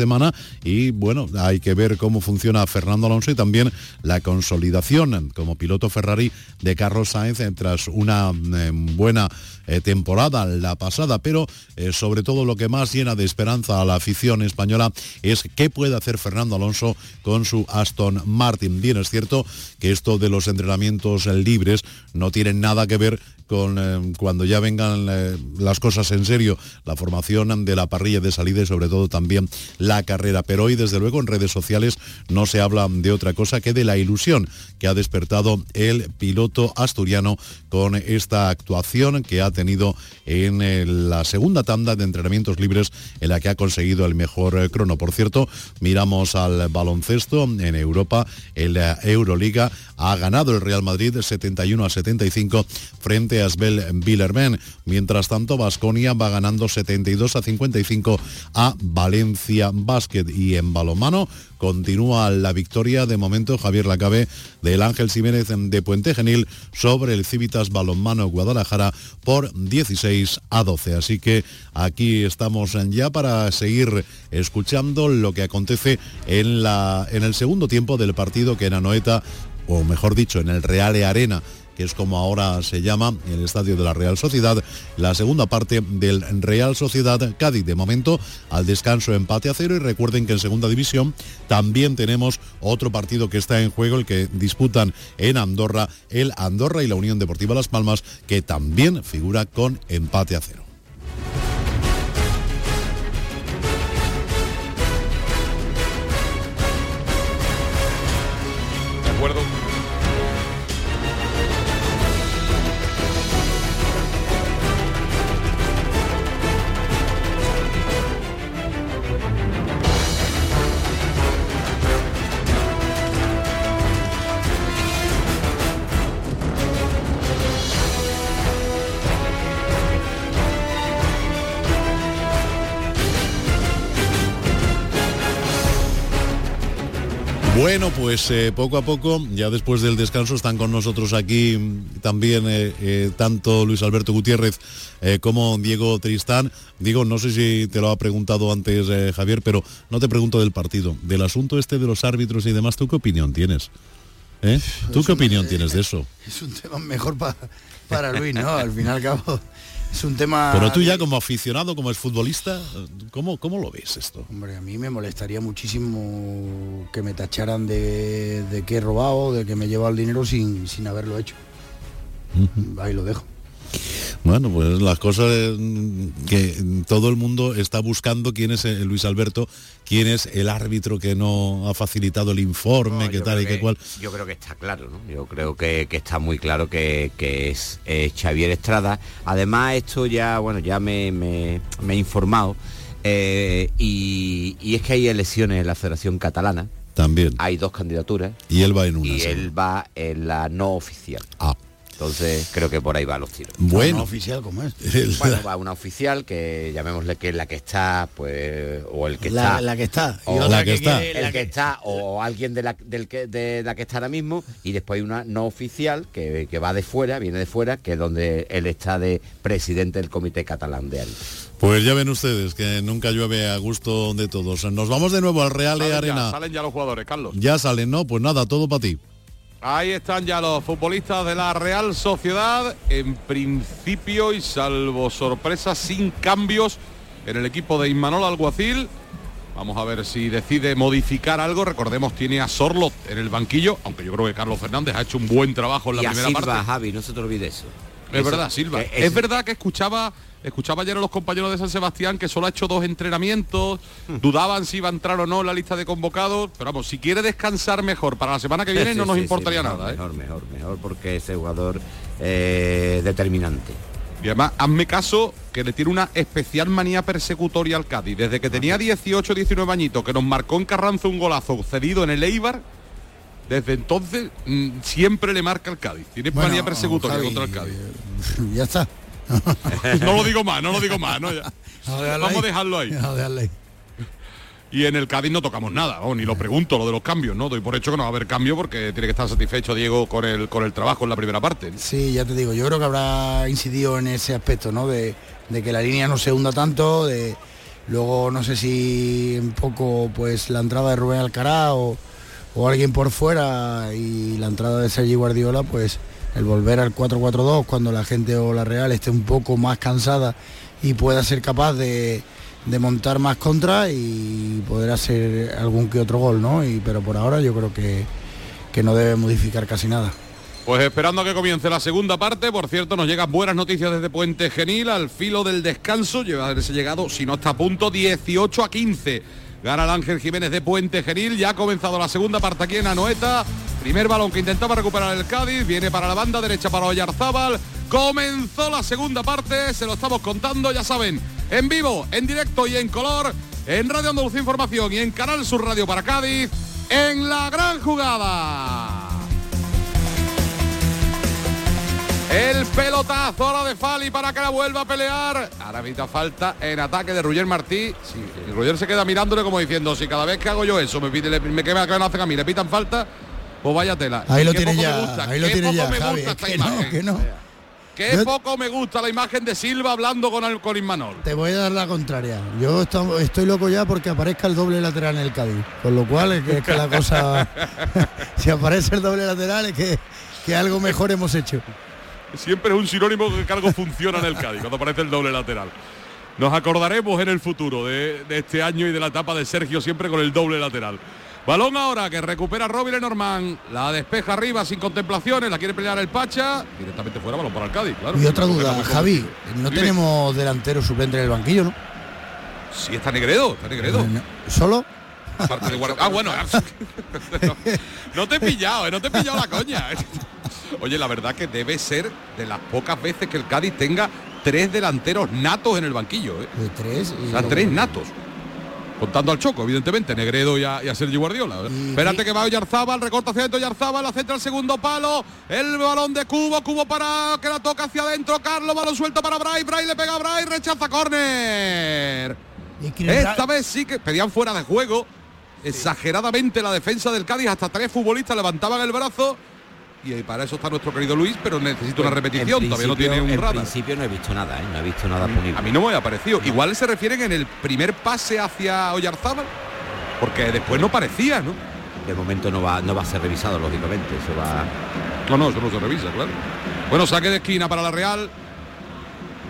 semana y bueno, hay que ver cómo funciona Fernando Alonso y también la consolidación como piloto Ferrari de Carlos Sainz tras una eh, buena eh, temporada la pasada, pero eh, sobre todo lo que más llena de esperanza a la afición española es qué puede hacer Fernando Alonso con su Aston Martin. Bien, es cierto que esto de los entrenamientos libres no tiene nada que ver con eh, cuando ya vengan eh, las cosas en serio, la formación de la parrilla de salida y sobre todo también la carrera. Pero hoy, desde luego, en redes sociales no se habla de otra cosa que de la ilusión que ha despertado el piloto asturiano con esta actuación que ha tenido en eh, la segunda tanda de entrenamientos libres en la que ha conseguido el mejor crono. Por cierto, miramos al baloncesto en Europa, en la Euroliga, ha ganado el Real Madrid 71 a 75 frente Asbel Billerben. Mientras tanto, Basconia va ganando 72 a 55 a Valencia Basket y en balomano continúa la victoria de momento Javier Lacabe del Ángel Jiménez de Puente Genil sobre el Civitas Balonmano Guadalajara por 16 a 12. Así que aquí estamos ya para seguir escuchando lo que acontece en, la, en el segundo tiempo del partido que en Anoeta, o mejor dicho, en el Reale Arena que es como ahora se llama el estadio de la Real Sociedad, la segunda parte del Real Sociedad Cádiz. De momento, al descanso empate a cero y recuerden que en segunda división también tenemos otro partido que está en juego, el que disputan en Andorra, el Andorra y la Unión Deportiva Las Palmas, que también figura con empate a cero. Bueno, pues eh, poco a poco, ya después del descanso, están con nosotros aquí también eh, eh, tanto Luis Alberto Gutiérrez como Diego Tristán. Diego, no sé si te lo ha preguntado antes Javier, pero no te pregunto del partido, del asunto este de los árbitros y demás, ¿tú qué opinión tienes? ¿Tú qué opinión tienes de eso? Es un tema mejor para Luis, ¿no? Al fin y al cabo es un tema... Pero tú ya como aficionado, como es futbolista, ¿cómo, ¿cómo lo ves esto? Hombre, a mí me molestaría muchísimo que me tacharan de, que he robado, de que me he llevado el dinero sin, sin haberlo hecho. Ahí lo dejo. Bueno, pues las cosas que todo el mundo está buscando quién es Luis Alberto, quién es el árbitro que no ha facilitado el informe, qué tal y qué cual. Yo creo que está claro, ¿no? Yo creo que, está muy claro que, es Xavier Estrada. Además, esto ya, bueno, ya me, he informado. Eh, y, es que hay elecciones en la Federación Catalana. También. Hay dos candidaturas. Y él va en una. Y él va en la no oficial. Ah. Entonces creo que por ahí va los tiros. Bueno, ¿Una oficial como es. Bueno, va una oficial que llamémosle que es la que está, pues, o el que está. La que está. O la que, está. El que está, o alguien de la, del que, de la que está ahora mismo, y después hay una no oficial que, va de fuera, viene de fuera, que es donde él está de presidente del Comité Catalán de Árbitros. Pues ya ven ustedes que nunca llueve a gusto de todos. Nos vamos de nuevo al Real Arena. salen ya los jugadores, Carlos. Ya salen, ¿no? Pues nada, todo para ti. Ahí están ya los futbolistas de la Real Sociedad, en principio y salvo sorpresa, sin cambios en el equipo de Inmanol Alguacil. Vamos a ver si decide modificar algo. Recordemos, tiene a Sorlot en el banquillo, aunque yo creo que Carlos Fernández ha hecho un buen trabajo en la primera Silva, parte. Javi, no se te olvide eso. Es verdad, Silva. es verdad que escuchaba Escuchaba ayer a los compañeros de San Sebastián que solo ha hecho dos entrenamientos, hmm. dudaban si iba a entrar o no en la lista de convocados, pero vamos, si quiere descansar mejor para la semana que viene no nos importaría nada. ¿eh? Mejor, mejor, mejor, porque es jugador eh, determinante. Y además, hazme caso que le tiene una especial manía persecutoria al Cádiz. Desde que tenía 18 19 añitos, que nos marcó en Carranza un golazo cedido en el Eibar, desde entonces mm, siempre le marca al Cádiz. Tiene manía persecutoria contra el Cádiz. Ya está. no lo digo más, no lo digo más. Vamos a dejarlo ahí. Y en el Cádiz no tocamos nada, ni lo pregunto, lo de los cambios, ¿no? Doy por hecho que no va a haber cambio porque tiene que estar satisfecho Diego con el, con el trabajo en la primera parte. Sí, ya te digo, yo creo que habrá incidido en ese aspecto, ¿no? De, que la línea no se hunda tanto, de, Luego no sé si un poco pues la entrada de Rubén Alcaraz o, o alguien por fuera y la entrada de Sergi Guardiola, pues el volver al 4-4-2 cuando la gente o la Real esté un poco más cansada y pueda ser capaz de, montar más contra y poder hacer algún que otro gol, ¿no? Y, pero por ahora yo creo que, que no debe modificar casi nada. Pues esperando a que comience la segunda parte, por cierto, nos llegan buenas noticias desde Puente Genil, al filo del descanso, lleva a haberse llegado, si no está a punto, 18 a 15. Gana el Ángel Jiménez de Puente Genil, ya ha comenzado la segunda parte aquí en Anoeta. Primer balón que intentaba recuperar el Cádiz, viene para la banda derecha para Oyarzábal. Comenzó la segunda parte, se lo estamos contando, ya saben, en vivo, en directo y en color, en Radio Andalucía Información y en Canal Sur Radio para Cádiz, en la gran jugada. El pelotazo ahora de Fali para que la vuelva a pelear. Ahora evita falta en ataque de Roger Martí. Sí, y Roger se queda mirándole como diciendo, si cada vez que hago yo eso me pide, me queda que no hacen a mí, le pitan falta, pues vaya tela. Ahí Y lo tiene me ya, gusta, ahí lo tiene poco ya, me Javi, gusta es esta que imagen. no, que no. Qué Yo- poco me gusta la imagen de Silva hablando con el con Imanol. Te voy a dar la contraria. Yo esto- estoy loco ya porque aparezca el doble lateral en el Cádiz. Con lo cual es que, es que la cosa... si aparece el doble lateral es que, que algo mejor hemos hecho. Siempre es un sinónimo de que algo funciona en el Cádiz, cuando aparece el doble lateral. Nos acordaremos en el futuro de, de este año y de la etapa de Sergio siempre con el doble lateral. Balón ahora que recupera Robin Lenormand, la despeja arriba sin contemplaciones, la quiere pelear el Pacha, directamente fuera, balón para el Cádiz, claro. Y otra duda, Javi, no Dime. tenemos delantero suplente en el banquillo, ¿no? Sí, está Negredo, está Negredo. ¿Solo? Ah, bueno. no, no te he pillado, eh, no te he pillado la coña. Oye, la verdad que debe ser de las pocas veces que el Cádiz tenga tres delanteros natos en el banquillo. ¿eh? De tres. y- O sea, tres natos. Contando al Choco, evidentemente, Negredo y a, y a Sergi Guardiola. Y- Espérate que va Oyarzábal, recorta hacia adentro Oyarzábal, la centra el segundo palo, el balón de Cubo, Cubo para que la toca hacia adentro, Carlos, balón suelto para Bray, Bray le pega a Bray, rechaza córner. Esta vez sí que pedían fuera de juego. Exageradamente la defensa del Cádiz, hasta tres futbolistas levantaban el brazo. Y para eso está nuestro querido Luis, pero necesita una repetición, todavía no tiene un En radar. principio no he visto nada, ¿eh? no he visto nada punible. A mí no me ha parecido. Igual se refieren en el primer pase hacia Oyarzábal, porque después no parecía, ¿no? De momento no va, no va a ser revisado, lógicamente. Eso va. No, no, eso no se revisa, claro. Bueno, saque de esquina para la Real.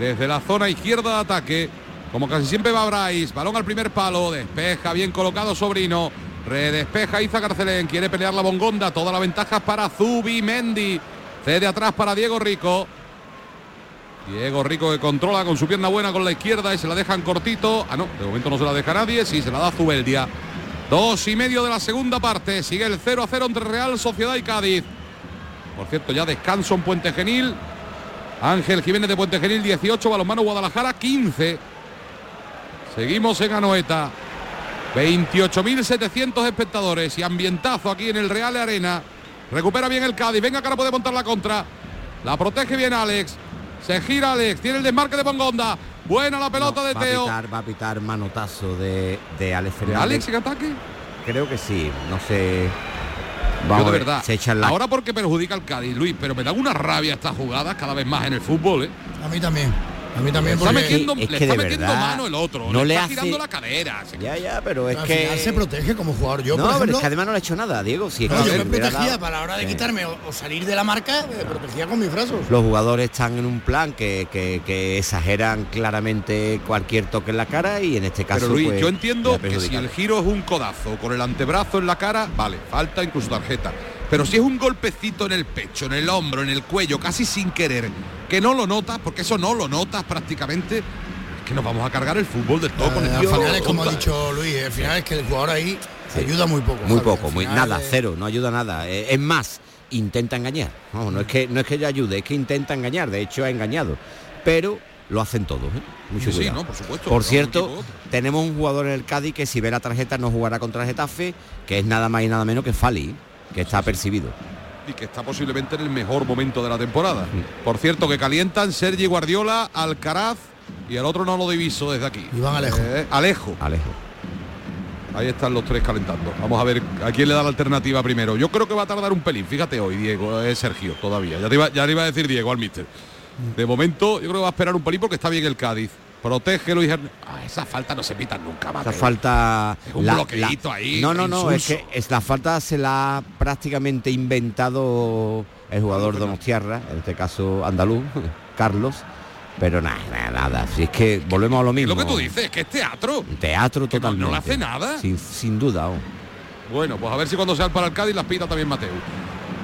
Desde la zona izquierda de ataque. Como casi siempre va Brais. Balón al primer palo. Despeja, bien colocado Sobrino. Redespeja Iza Carcelén. Quiere pelear la bongonda. Toda la ventaja para Zubi Mendy. Cede atrás para Diego Rico. Diego Rico que controla con su pierna buena con la izquierda y se la dejan cortito. Ah, no, de momento no se la deja nadie. Sí, se la da Zubeldia. Dos y medio de la segunda parte. Sigue el 0 a 0 entre Real Sociedad y Cádiz. Por cierto, ya descanso en Puente Genil. Ángel Jiménez de Puente Genil 18, Balonmano Guadalajara 15. Seguimos en Anoeta. 28.700 espectadores y ambientazo aquí en el Real Arena. Recupera bien el Cádiz. Venga que ahora puede montar la contra. La protege bien Alex. Se gira Alex. Tiene el desmarque de Bongonda. Buena la pelota No, de va a Teo. pitar, va a pitar manotazo de, de Alex ¿De Fernández. Alex en ataque? Creo que sí, no sé. Yo Vamos de a ver, verdad. Se echan la Ahora porque perjudica al Cádiz, Luis, pero me da una rabia estas jugadas cada vez más en el fútbol, ¿eh? A mí también. A mí también. está porque metiendo, es le está metiendo verdad mano el otro, no le, está hace- girando la cadera. Ya, ya, pero es al que. final se protege como jugador. Yo, no, por pero es que además no le ha hecho nada, Diego. Si es no, que yo me hubiera protegía dado- para la hora de quitarme o, o salir de la marca, me protegía con mis brazos. Los jugadores están en un plan que, que- que exageran claramente cualquier toque en la cara y en este caso. Pero Luis, pues, yo entiendo que si el giro es un codazo con el antebrazo en la cara, vale, falta incluso tarjeta. Pero si es un golpecito en el pecho, en el hombro, en el cuello, casi sin querer, que no lo notas, porque eso no lo notas prácticamente, es que nos vamos a cargar el fútbol del todo con Eh, el al tío final es como ha dicho Luis, al final es que el jugador ahí Sí. ayuda muy poco. Muy poco, muy nada, es- cero, no ayuda nada. Eh, Es más, intenta engañar. No es que no es que ella ayude, es que intenta engañar. De hecho, ha engañado. Pero lo hacen todos, ¿eh? Mucho Sí, no, por supuesto. Por cierto, tenemos un jugador en el Cádiz que si ve la tarjeta no jugará contra el Getafe, que es nada más y nada menos que Fali, que está apercibido. y que está posiblemente en el mejor momento de la temporada. Por cierto, que calientan Sergi Guardiola, Alcaraz y el otro no lo diviso desde aquí. Iván Alejo. Eh, Alejo. Alejo. Ahí están los tres calentando. Vamos a ver a quién le da la alternativa primero. Yo creo que va a tardar un pelín. Fíjate hoy, Diego, es Sergio, todavía. Ya te, iba, ya le iba a decir Diego al mister. De momento, yo creo que va a esperar un pelín porque está bien el Cádiz. Protege Luis Hernández. Ah, esa falta no se pita nunca, Esa falta... Es un bloqueito ahí. No, no, no, es que es, la falta se la ha prácticamente inventado el jugador Donostiarra, en este caso andaluz, Carlos. Pero nada, nada, nada. Si es que volvemos a lo mismo. lo que tú dices, que es teatro. Teatro totalmente. No, no hace nada. Sin, sin duda. Oh. Bueno, pues a ver si cuando sea para el Cádiz las pita también Mateo.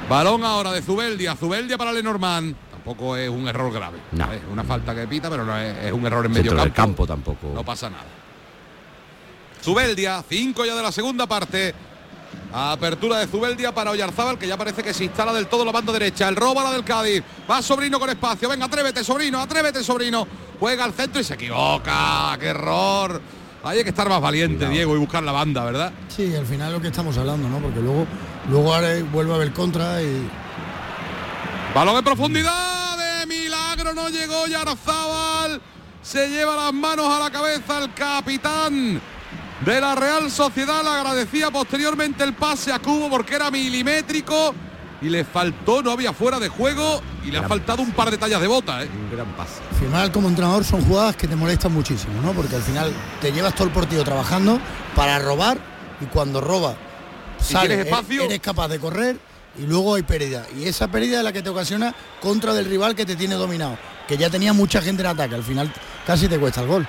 Balón ahora de Zubeldia, Zubeldia para Lenormand tampoco es un error grave. No. Es una falta que pita, pero no es, un error en medio campo. campo tampoco. No pasa nada. Zubeldia, 5 ya de la segunda parte. Apertura de Zubeldia para Oyarzábal, que ya parece que se instala del todo la banda derecha. El robo a la del Cádiz. Va Sobrino con espacio. Venga, atrévete, Sobrino, atrévete, Sobrino. Juega al centro y se equivoca. ¡Qué error! Hay que estar más valiente, Diego, y buscar la banda, ¿verdad? Sí, al final lo que estamos hablando, ¿no? Porque luego, luego vuelve a ver contra y. Balón en profundidad de milagro, no llegó Yarzábal. Se lleva las manos a la cabeza el capitán de la Real Sociedad. Le agradecía posteriormente el pase a Cubo porque era milimétrico y le faltó, no había fuera de juego y le ha faltado un par de tallas de bota. ¿eh? Un gran pase. Al final como entrenador son jugadas que te molestan muchísimo, ¿no? Porque al final te llevas todo el partido trabajando para robar y cuando roba sales, espacio, eres capaz de correr y luego hay pérdida. Y esa pérdida es la que te ocasiona contra del rival que te tiene dominado, que ya tenía mucha gente en ataque, al final casi te cuesta el gol.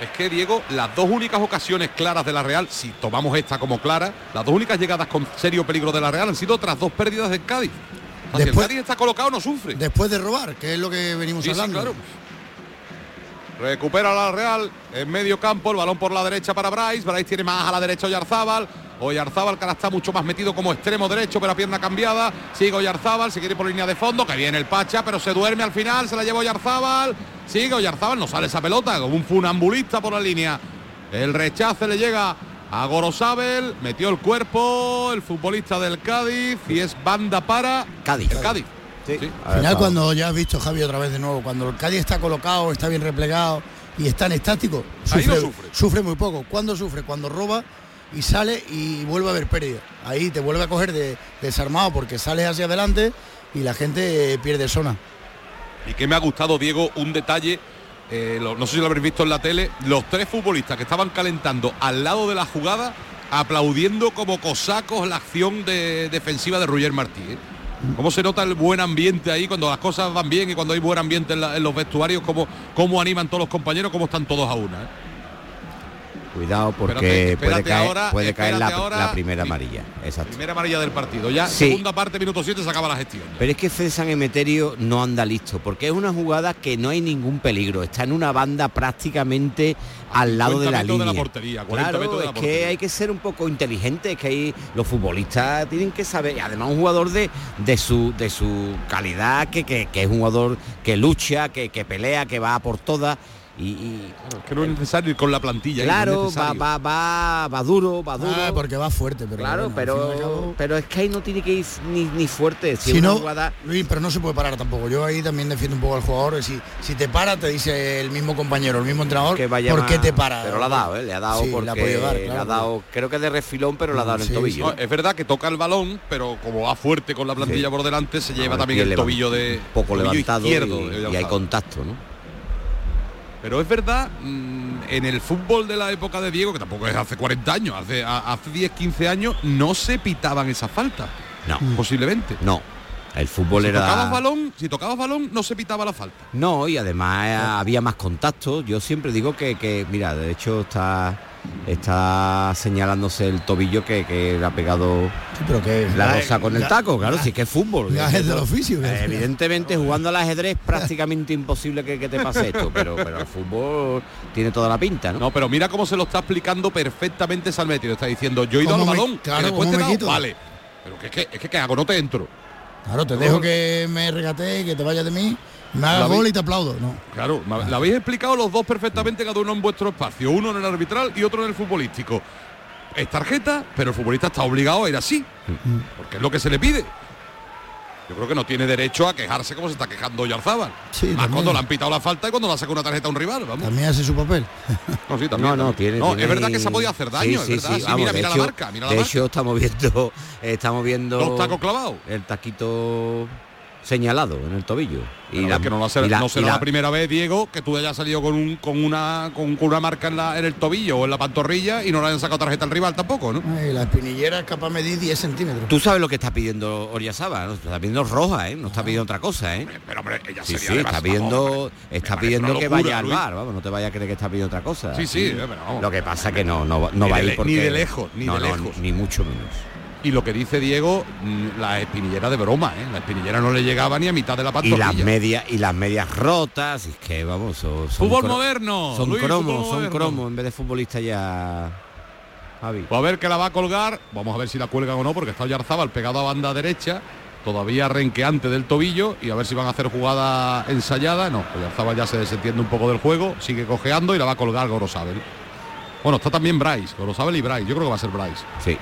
Es que Diego, las dos únicas ocasiones claras de la Real, si tomamos esta como clara, las dos únicas llegadas con serio peligro de la Real han sido otras dos pérdidas del Cádiz. si el Cádiz está colocado no sufre. Después de robar, que es lo que venimos hablando. claro. Recupera la Real en medio campo, el balón por la derecha para Bryce. Bryce tiene más a la derecha Oyarzábal. Oyarzábal que ahora está mucho más metido como extremo derecho, pero a pierna cambiada. Sigue Oyarzábal, se quiere por línea de fondo, que viene el Pacha, pero se duerme al final, se la lleva Oyarzábal. Sigue Oyarzábal, no sale esa pelota, como un funambulista por la línea. El rechace le llega a Gorosabel, metió el cuerpo el futbolista del Cádiz y es banda para Cádiz. El Cádiz. Al final cuando ya has visto Javi otra vez de nuevo, cuando el Cádiz está colocado, está bien replegado y está en estático, sufre, muy poco. ¿Cuándo sufre? Cuando roba y sale y vuelve a haber pérdida. Ahí te vuelve a coger de, desarmado porque sales hacia adelante y la gente pierde zona. Y que me ha gustado, Diego, un detalle, eh, no sé si lo habréis visto en la tele, los tres futbolistas que estaban calentando al lado de la jugada, aplaudiendo como cosacos la acción de, defensiva de Roger Martí. ¿eh? ¿Cómo se nota el buen ambiente ahí cuando las cosas van bien y cuando hay buen ambiente en, los vestuarios? ¿Cómo, ¿Cómo animan todos los compañeros? ¿Cómo están todos a una? Eh? Cuidado porque puede caer, puede caer la, primera amarilla. Exacto. Primera amarilla del partido. Ya segunda parte, minuto 7, se acaba la gestión. Pero es que César Emeterio no anda listo, porque es una jugada que no hay ningún peligro. Está en una banda prácticamente al lado de la línea. De la portería, claro, es que hay que ser un poco inteligente, es que hay, los futbolistas tienen que saber, además un jugador de, de, su, de su calidad, que, que, es un jugador que lucha, que, que pelea, que va por todas y, que no es necesario ir con la plantilla claro va, va, va, va duro va duro. ah, porque va fuerte pero claro pero pero es que ahí no tiene que ir ni, ni fuerte si, no Luis pero no se puede parar tampoco. Yo ahí también defiendo un poco al jugador. Si si te para te dice el mismo compañero el mismo entrenador que vaya por qué te para pero lo ha dado ¿eh? le ha dado porque le ha dado creo que de refilón pero le ha dado en el tobillo. Es verdad que toca el balón pero como va fuerte con la plantilla por delante se lleva también el tobillo de poco levantado izquierdo, y hay contacto no pero es verdad, mm, en el fútbol de la época de Diego, que tampoco es hace 40 años, hace, hace 10, 15 años, no se pitaban esa falta. No. Posiblemente. No. El fútbol si era. Tocabas balón, si tocabas balón, no se pitaba la falta. No, y además había más contacto. Yo siempre digo que, que mira, de hecho está está señalándose el tobillo que, que le ha pegado pero que la rosa con el taco, claro, sí que es fútbol. es del oficio. evidentemente jugando al ajedrez es prácticamente imposible que, te pase esto, pero, pero el fútbol tiene toda la pinta, ¿no? No, pero mira cómo se lo está explicando perfectamente Salmetti, lo está diciendo, yo he ido al balón, claro, después te vale. Pero que es que, es que ¿qué hago? No te entro. Claro, te dejo que me regate, que te vayas de mí me gol y te aplaudo, no. Claro, la habéis explicado los dos perfectamente, cada uno en vuestro espacio, uno en el arbitral y otro en el futbolístico. Es tarjeta, pero el futbolista está obligado a ir así, porque es lo que se le pide. Yo creo que no tiene derecho a quejarse como se está quejando Yarzábal. Sí, Más cuando le han pitado la falta y cuando le saca una tarjeta a un rival. Vamos. También hace su papel. No, sí, también, no, no, tiene, no es verdad que se ha podido hacer daño, sí, sí, mira, mira la marca. Mira de hecho, estamos viendo, estamos viendo. Los tacos clavados. El taquito señalado en el tobillo. Y la, que no, no será la, primera vez, Diego, que tú hayas salido con, un, con, una, con, una marca en, la, en el tobillo o en la pantorrilla y no le hayan sacado tarjeta al rival tampoco, ¿no? la espinillera es capaz de medir 10 centímetros. Tú sabes lo que está pidiendo Oriasaba, ¿no? está pidiendo roja, ¿eh? No está pidiendo otra cosa, ¿eh? Pero hombre, ella sí, sí, está pidiendo, está pidiendo que vaya al bar, vamos, no te vaya a creer que está pidiendo otra cosa. Sí, sí, Lo que pasa que no, no, va a ir porque... Ni de lejos, ni de lejos. ni mucho menos. Y lo que dice Diego, mm, la espinillera de broma, ¿eh? La espinillera no le llegaba ni a mitad de la pantorrilla. Y las medias, y las medias rotas, es que vamos, son, fútbol moderno. Son cromos, son cromos en vez de futbolista ya. Javi. Pues a ver que la va a colgar, vamos a ver si la cuelga o no, porque está Yarzábal pegado a banda derecha, todavía renqueante del tobillo, y a ver si van a hacer jugada ensayada. No, pues ya se desentiende un poco del juego, sigue cojeando y la va a colgar Gorosabel. Bueno, está también Bryce, Gorosabel y Bryce, yo creo que va a ser Bryce. Sí.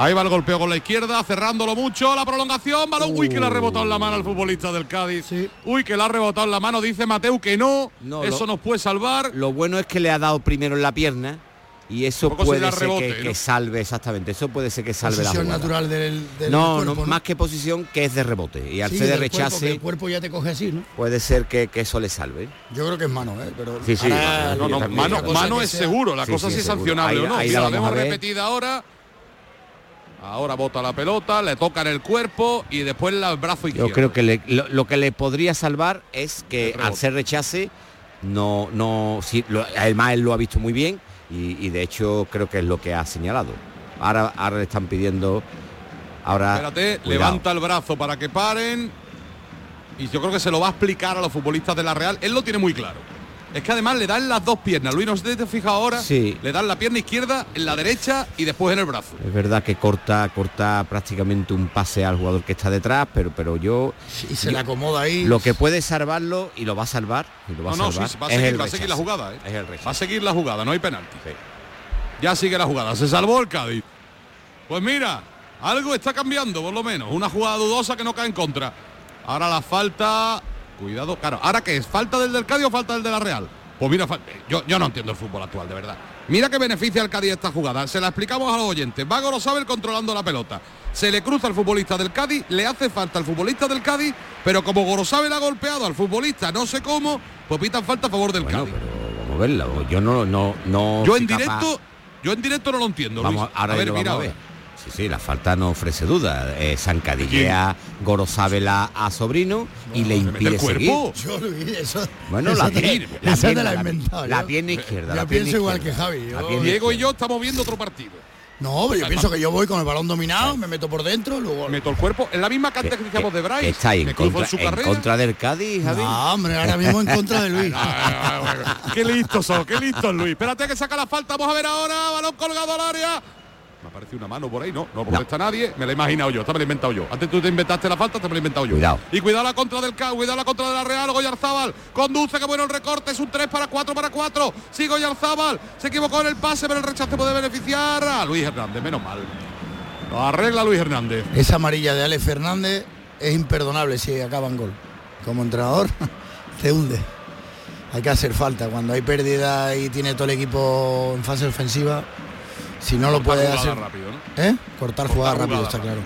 Ahí va el golpeo con la izquierda, cerrándolo mucho, la prolongación, balón, uy, que le ha rebotado en la mano al futbolista del Cádiz. Uy, que le ha rebotado en la mano, dice Mateu que no, eso nos puede salvar. Lo bueno es que le ha dado primero en la pierna y eso puede ser que, salve exactamente. Eso puede ser que salve la jugada. natural del, no, no, más que posición que es de rebote. Y al ser de rechace el cuerpo ya te coge así no puede ser que, eso le salve. Yo creo que es mano ¿eh? pero sí, sí, mano, es seguro la cosa sí, es sancionable o no. ahí la, vemos repetida ahora Ahora bota la pelota, le toca en el cuerpo y después el brazo izquierdo. Yo creo que lo, que le podría salvar es que al ser rechace, no, no, sí, además él lo ha visto muy bien y, de hecho creo que es lo que ha señalado. Ahora, ahora le están pidiendo, ahora... Espérate, levanta el brazo para que paren y yo creo que se lo va a explicar a los futbolistas de la Real. Él lo tiene muy claro. Es que además le dan las dos piernas. Luis, no sé si te fijas ahora. Sí. Le dan la pierna izquierda, en la derecha y después en el brazo. Es verdad que corta, corta prácticamente un pase al jugador que está detrás, pero, pero yo. Y se le acomoda ahí. Lo que puede salvarlo y lo va a salvar. Y lo va no, a salvar. va, a seguir, va a seguir la jugada. ¿eh? Es el va a seguir la jugada, no hay penalti. Ya sigue la jugada. Se salvó el Cádiz. Pues mira, algo está cambiando, por lo menos. Una jugada dudosa que no cae en contra. Ahora la falta Cuidado, claro. ¿Ahora qué es? ¿Falta del del Cádiz o falta del de la Real? Pues mira, yo, yo no entiendo el fútbol actual, de verdad. Mira que beneficia al Cádiz esta jugada. Se la explicamos a los oyentes. Va Gorosabel controlando la pelota. Se le cruza al futbolista del Cádiz, le hace falta al futbolista del Cádiz, pero como Gorosabel ha golpeado al futbolista, no sé cómo, pues pitan falta a favor del Cádiz. Pero vamos a verlo. Yo no, no, no. Yo en directo, yo en directo no lo entiendo. Vamos, a ver, mira. A ver. Sí, la falta no ofrece duda. Eh, Zancadillea Gorosabela a Sobrino y le impide seguir. Yo, eso, bueno, la, tiene, la, pierna, la, inventado, la, pierna izquierda. Yo pienso igual que Javi. Diego y yo estamos viendo otro partido. No, pero yo pienso que yo voy con el balón dominado, me meto por dentro, luego... Meto el cuerpo, en la misma cantidad que decíamos de Bryce. Está ahí en, contra, en contra, del Cádiz, Javi. No, hombre, ahora mismo en contra de Luis. qué listos son, qué listos Luis. Espérate que saca la falta, vamos a ver ahora, balón colgado al área. Me aparece una mano por ahí, no, no protesta nadie, me la he imaginado yo, esta me la he inventado yo. Antes tú te inventaste la falta, te me la he inventado yo. Cuidado. Y cuidado la contra del CAU, cuidado la contra de la Real, Goyarzábal, conduce, que bueno el recorte, es un 3 para 4 para 4. Sí, Goyarzábal, se equivocó en el pase, pero el rechace puede beneficiar a Luis Hernández, menos mal. Lo arregla Luis Hernández. Esa amarilla de Alex Fernández es imperdonable si acaba en gol. Como entrenador, te hunde. Hay que hacer falta. Cuando hay pérdida y tiene todo el equipo en fase ofensiva, si no lo puede hacer rápido, ¿Eh? cortar, jugada rápido está claro.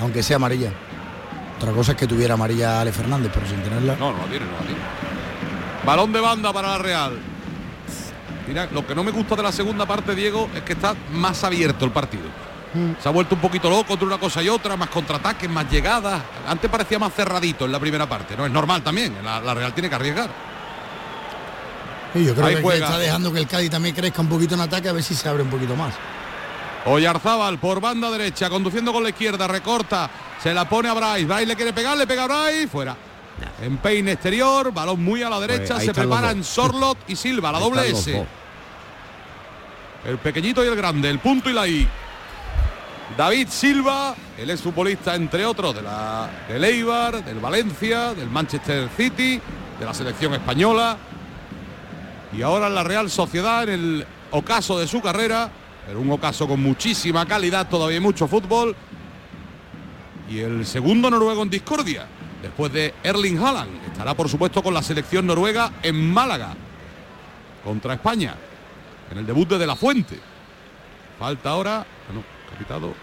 Aunque sea amarilla. Otra cosa es que tuviera amarilla Ale Fernández pero sin tenerla. No no la tiene no la tiene. Balón de banda para la Real. Mira lo que no me gusta de la segunda parte Diego es que está más abierto el partido. Mm. se ha vuelto un poquito loco entre una cosa y otra, más contraataques, más llegadas. Antes parecía más cerradito en la primera parte, ¿no? Es normal también, la, la Real tiene que arriesgar yo creo que está dejando que el Cádiz también crezca un poquito en ataque a ver si se abre un poquito más. Oyarzábal por banda derecha, conduciendo con la izquierda, recorta, se la pone a Bryce. Bryce le quiere pegar, le pega a Bryce, fuera. En peine exterior, balón muy a la pues derecha, se preparan Sorlot y Silva, la doble S. El pequeñito y el grande, el punto y la I. David Silva, el ex futbolista entre otros de la del Eibar, del Valencia, del Manchester City, de la selección española, y ahora en la Real Sociedad en el ocaso de su carrera, pero un ocaso con muchísima calidad, todavía mucho fútbol. Y el segundo noruego en discordia, después de Erling Haaland, estará por supuesto con la selección noruega en Málaga contra España en el debut de De La Fuente. Falta ahora, bueno, capitado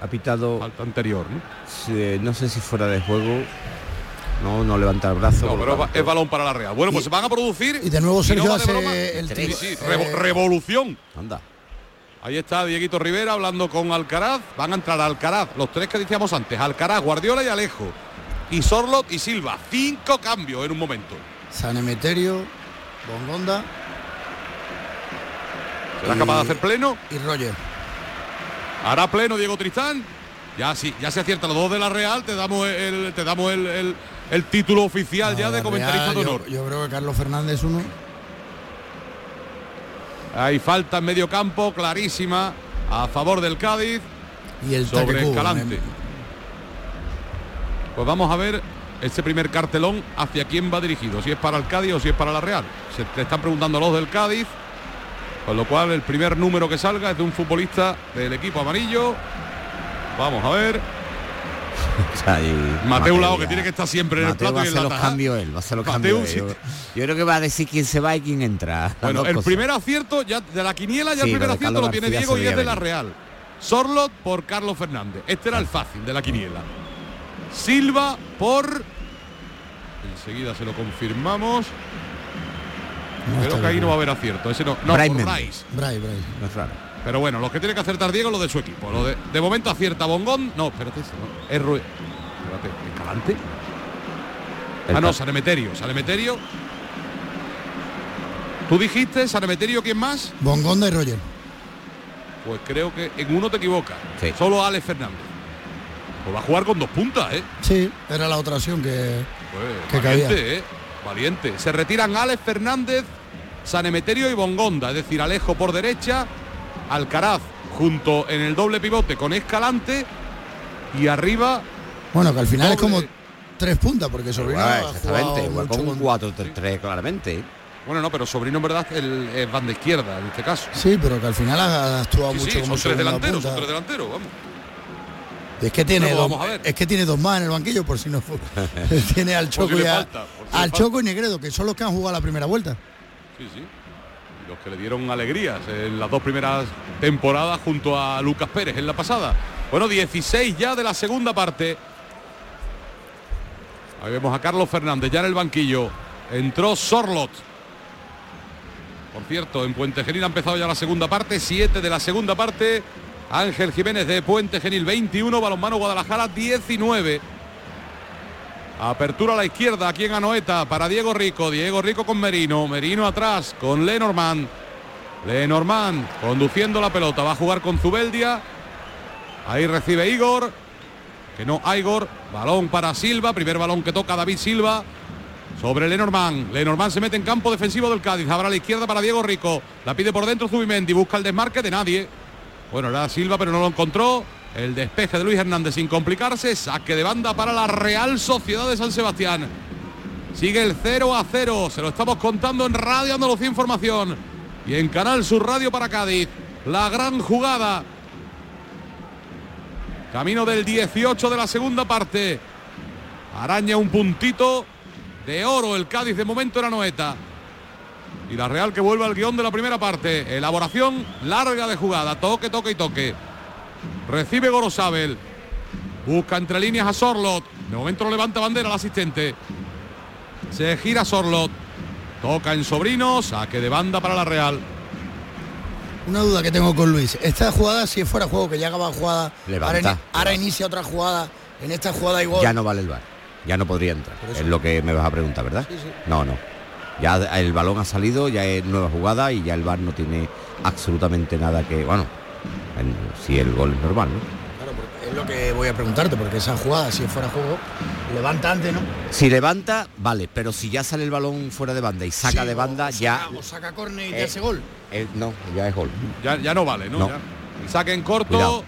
ha pitado, Falta anterior, ¿no? sí, no sé si fuera de juego, no, no levanta el brazo. No, pero es balón para la Real. Bueno, pues se van a producir. Y de nuevo Sergio no de hace broma. el Sí, Sí, eh, revo- revolución. Anda. Ahí está Dieguito Rivera hablando con Alcaraz. Van a entrar Alcaraz, los tres que decíamos antes, Alcaraz, Guardiola y Alejo. Y Sorlot y Silva. Cinco cambios en un momento. San Emeterio, Bongonda ¿Será Y- capaz de hacer pleno? y Roger. ¿Hará pleno Diego Tristán? Ya sí, ya se acierta los dos de la Real, te damos el, te damos el, el- el título oficial ya de comentarista de honor. Yo, creo que Carlos Fernández uno. Hay falta en medio campo, clarísima, a favor del Cádiz. Y el sobre Escalante. me- Pues vamos a ver ese primer cartelón hacia quién va dirigido, si es para el Cádiz o si es para la Real. Se te están preguntando los del Cádiz, con lo cual el primer número que salga es de un futbolista del equipo amarillo. Vamos a ver. O sea, y- Mateo Lao, que tiene que estar siempre en el Mateo plato va a y en hacer la los taja. cambios él, va a hacer los Mateo, cambios él. Yo, yo creo que va a decir quién se va y quién entra. Bueno, el cosas. primer acierto ya de la quiniela, ya Sí, el primer acierto Carlos lo tiene García Diego y es de la. Real. Sorlot por Carlos Fernández. Este era el fácil de la quiniela. Silva por. Enseguida se lo confirmamos. No Creo que ahí bien. no va a haber acierto. Ese no. No, Brian por. Rice. Bray, Bray. No es raro. Pero bueno, lo que tiene que acertar Diego es lo de su equipo. Lo de, de momento acierta Bongón. No, espérate, no. Es Rue- Espérate, Escalante. Ah, no, ca- San Emeterio. San Emeterio. ¿Tú dijiste San Emeterio quién más? Bongonda y Roger. Pues creo que en uno te equivocas. Sí. Solo Alex Fernández. Pues va a jugar con dos puntas, ¿eh? Sí, era la otra opción que. Pues, Que valiente, ¿eh? Valiente. Se retiran Alex Fernández, San Emeterio y Bongonda. Es decir, Alejo por derecha, Alcaraz junto en el doble pivote con Escalante y arriba Bueno, que al final es como tres puntas, porque Sobrino ha exactamente, igual con un con- 4-3-3 claramente. Bueno, no, pero Sobrino en verdad el, es banda izquierda en este caso. Sí, pero que al final ha, actuado Sí, mucho sí, como son tres delanteros, punta. son tres delanteros, vamos. Es que tiene dos, es que tiene dos más en el banquillo por si no tiene al Choco y a- falta, por si le al falta. Choco y Negredo, que son los que han jugado la primera vuelta. Sí, sí. Los que le dieron alegrías en las dos primeras temporadas junto a Lucas Pérez en la pasada. Bueno, 16 ya de la segunda parte. Ahí vemos a Carlos Fernández ya en el banquillo. Entró Sorlot. Por cierto, en Puente Genil ha empezado ya la segunda parte. 7 de la segunda parte. Ángel Jiménez de Puente Genil 21. Balonmano Guadalajara 19. Apertura a la izquierda aquí en Anoeta para Diego Rico. Diego Rico con Merino. Merino atrás con Lenormand. Lenormand conduciendo la pelota. Va a jugar con Zubeldia. Ahí recibe Igor. Que no, Igor. Balón para Silva. Primer balón que toca David Silva. Sobre Lenormand. Lenormand se mete en campo defensivo del Cádiz. Habrá a la izquierda para Diego Rico. La pide por dentro Zubimendi. Busca el desmarque de nadie. Bueno, era Silva, pero no lo encontró. El despeje de Luis Hernández sin complicarse. Saque de banda para la Real Sociedad de San Sebastián. Sigue el 0 a 0. Se lo estamos contando en Radio Andalucía Información. Y en Canal Sur Radio para Cádiz. La gran jugada. Camino del 18 de la segunda parte. Araña un puntito de oro el Cádiz de momento era Noeta. Y la Real que vuelve al guion de la primera parte. Elaboración larga de jugada. Toque, toque y toque. Recibe Gorosabel. Busca entre líneas a Sorlot. De momento no levanta bandera el asistente. Se gira Sorlot. Toca en sobrino. Saque de banda para la Real. Una duda que tengo con Luis. Esta jugada, si fuera juego que ya acaba jugada, Levanta, ahora, ini- ahora inicia otra jugada. En esta jugada igual. Ya no vale el bar. Ya no podría entrar. Es lo que me vas a preguntar, ¿verdad? Sí, sí. No, no. Ya el balón ha salido, ya es nueva jugada y ya el bar no tiene absolutamente nada que. Bueno, en- si el gol es normal, ¿no? Claro, porque es lo que voy a preguntarte, porque esa jugada, si fuera juego, levanta antes, ¿no? Si levanta, vale, pero si ya sale el balón fuera de banda y saca Sí, de banda, o ya. saca- O saca córner y Eh, te hace gol. eh, no, ya es gol. Ya, ya no vale, ¿no? No. Ya. Saque en corto. Cuidado.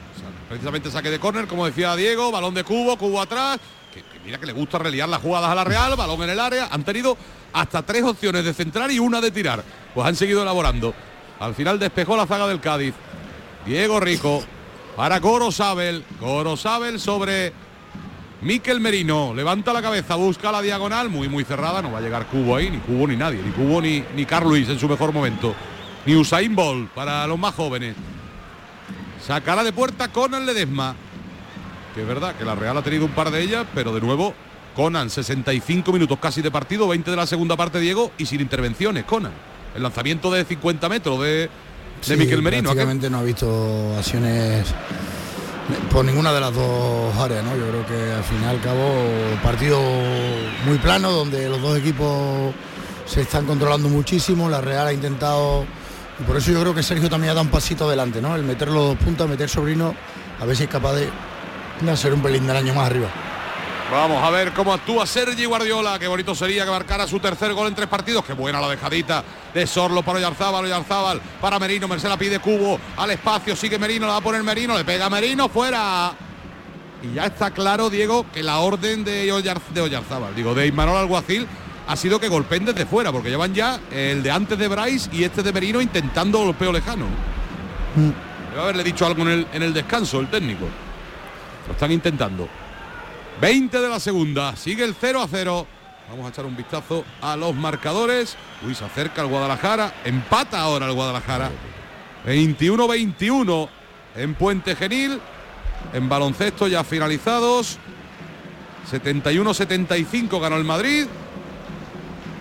Precisamente saque de córner, como decía Diego. Balón de cubo, cubo atrás. Que, que mira que le gusta reliar las jugadas a la Real. Balón en el área. Han tenido hasta tres opciones de centrar y una de tirar. Pues han seguido elaborando. Al final despejó la zaga del Cádiz. Diego Rico para Gorosabel. Gorosabel sobre Miquel Merino. Levanta la cabeza, busca la diagonal. Muy, muy cerrada. No va a llegar Cubo ahí. Ni Cubo ni nadie. Ni Cubo ni, ni Carl en su mejor momento. Ni Usain Bolt para los más jóvenes. Sacará de puerta con el Ledesma. que es verdad que la Real ha tenido un par de ellas, pero de nuevo Conan, 65 minutos casi de partido, 20 de la segunda parte Diego y sin intervenciones, Conan. El lanzamiento de 50 metros de, de Miquel Merino. Prácticamente no ha visto acciones por ninguna de las dos áreas, ¿no? Yo creo que al final y al cabo partido muy plano donde los dos equipos se están controlando muchísimo, la Real ha intentado y por eso yo creo que Sergio también ha dado un pasito adelante, ¿no? El meter los dos puntos, meter sobrino, a ver si es capaz de hacer un pelín del año más arriba. Vamos a ver cómo actúa Sergi Guardiola. Qué bonito sería que marcara su tercer gol en tres partidos. Qué buena la dejadita de Sorlo para Oyarzábal. Oyarzábal para Merino. Mercela pide cubo al espacio. Sigue Merino. La va a poner Merino. Le pega Merino. Fuera. Y ya está claro, Diego, que la orden de, Oyar, de Oyarzábal, digo, de Imanol Alguacil, ha sido que golpeen desde fuera, porque llevan ya el de antes de Bryce y este de Merino intentando golpeo lejano. Mm. Debe haberle dicho algo en el, en el descanso, el técnico. Lo están intentando. 20 de la segunda, sigue el 0 a 0. Vamos a echar un vistazo a los marcadores. Uy, se acerca el Guadalajara, empata ahora el Guadalajara. 21-21 en Puente Genil. En baloncesto ya finalizados. 71-75 ganó el Madrid.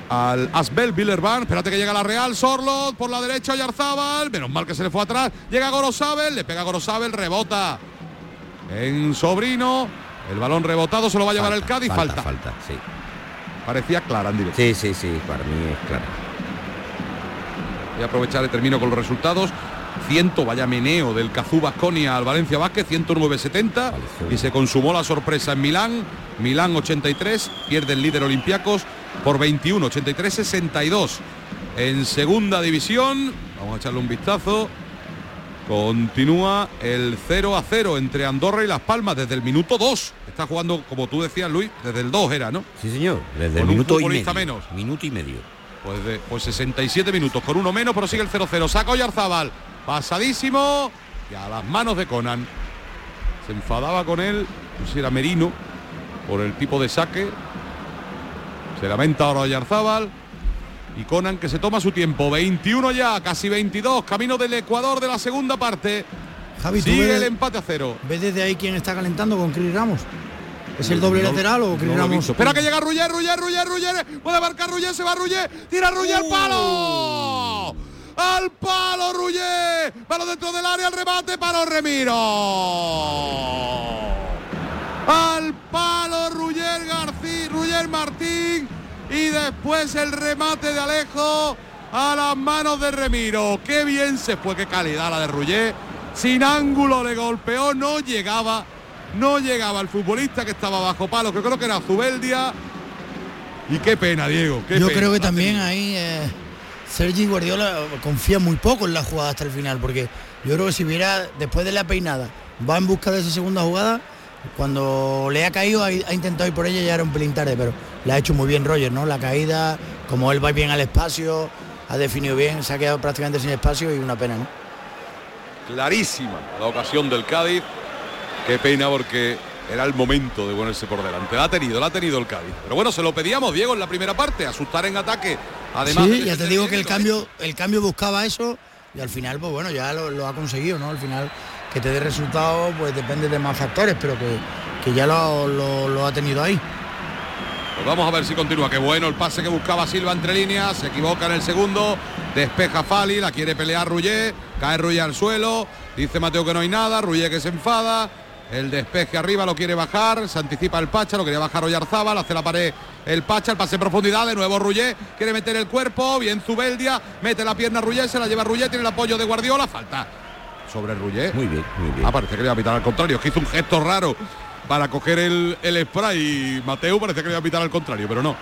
Al Asbel Villerban, espérate que llega la Real, Sorlot por la derecha Yarzábal, menos mal que se le fue atrás, llega Gorosabel, le pega Gorosabel, rebota en Sobrino, el balón rebotado se lo va a llevar el Cádiz. Falta. Falta, sí. Parecía clara en directo. Sí, sí, sí, para mí es clara. Voy a aprovechar y termino con los resultados. Ciento, vaya meneo del Cazú Basconia al Valencia Vázquez, 109-70 y se consumó la sorpresa en Milán, Milán 83, pierde el líder Olympiacos por 21, 83-62. En segunda división, vamos a echarle un vistazo, Continúa el 0 a 0 entre Andorra y Las Palmas desde el minuto 2. Está jugando, como tú decías, Luis, desde el 2 era, ¿no? Sí, señor, desde el minuto y medio. menos. Minuto y medio. Pues, de, pues 67 minutos, con uno menos, pero sigue el 0-0. Saca Oyarzabal, pasadísimo, y a las manos de Conan. Se enfadaba con él, si era Merino, por el tipo de saque. Se lamenta ahora Oyarzábal y Conan que se toma su tiempo. 21 ya, casi 22, camino del Ecuador de la segunda parte. Javi, Sigue el empate a cero. ¿Ves desde ahí quién está calentando con Cris Ramos? ¿Es el doble lateral o Cris Ramos? Espera que llega Ruller, Ruller, Ruller, Ruller. Puede marcar Ruller, se va Ruller. Tira Ruller, uh. palo. Al palo Ruller. Palo dentro del área, al remate, palo Remiro. Al palo Ruller García, Ruller Martín y después el remate de Alejo a las manos de Remiro. Qué bien se fue, qué calidad la de Rullé. Sin ángulo le golpeó, no llegaba, no llegaba el futbolista que estaba bajo palo, que creo que era Zubeldia. Y qué pena, Diego. Yo creo que también ahí eh, Sergi Guardiola confía muy poco en la jugada hasta el final, porque yo creo que si hubiera, después de la peinada, va en busca de esa segunda jugada, cuando le ha caído ha, intentado ir por ella ya era un pelín tarde, pero le ha hecho muy bien Roger, ¿no? La caída, como él va bien al espacio, ha definido bien, se ha quedado prácticamente sin espacio y una pena, ¿no? Clarísima la ocasión del Cádiz. Qué pena porque era el momento de ponerse por delante. La ha tenido, la ha tenido el Cádiz. Pero bueno, se lo pedíamos, Diego, en la primera parte, asustar en ataque. Además, sí, ya te digo que el cambio, el cambio buscaba eso y al final, pues bueno, ya lo, ha conseguido, ¿no? Al final que te dé resultado, pues depende de más factores, pero que, ya lo, ha tenido ahí. Pues vamos a ver si continúa. Qué bueno el pase que buscaba Silva entre líneas. Se equivoca en el segundo. Despeja Fali. La quiere pelear Rullé. Cae Rullé al suelo. Dice Mateo que no hay nada. Rullé que se enfada. El despeje arriba lo quiere bajar. Se anticipa el Pacha. Lo quería bajar Oyarzábal. Hace la pared el Pacha. El pase en profundidad. De nuevo Rullé. Quiere meter el cuerpo. Bien Zubeldia. Mete la pierna Rullé. Se la lleva Rullé. Tiene el apoyo de Guardiola. Falta sobre Rullé. Muy bien, muy bien. Ah, parece que le iba a pitar al contrario, que hizo un gesto raro para coger el, el spray y Mateo parece que le iba a pitar al contrario, pero no.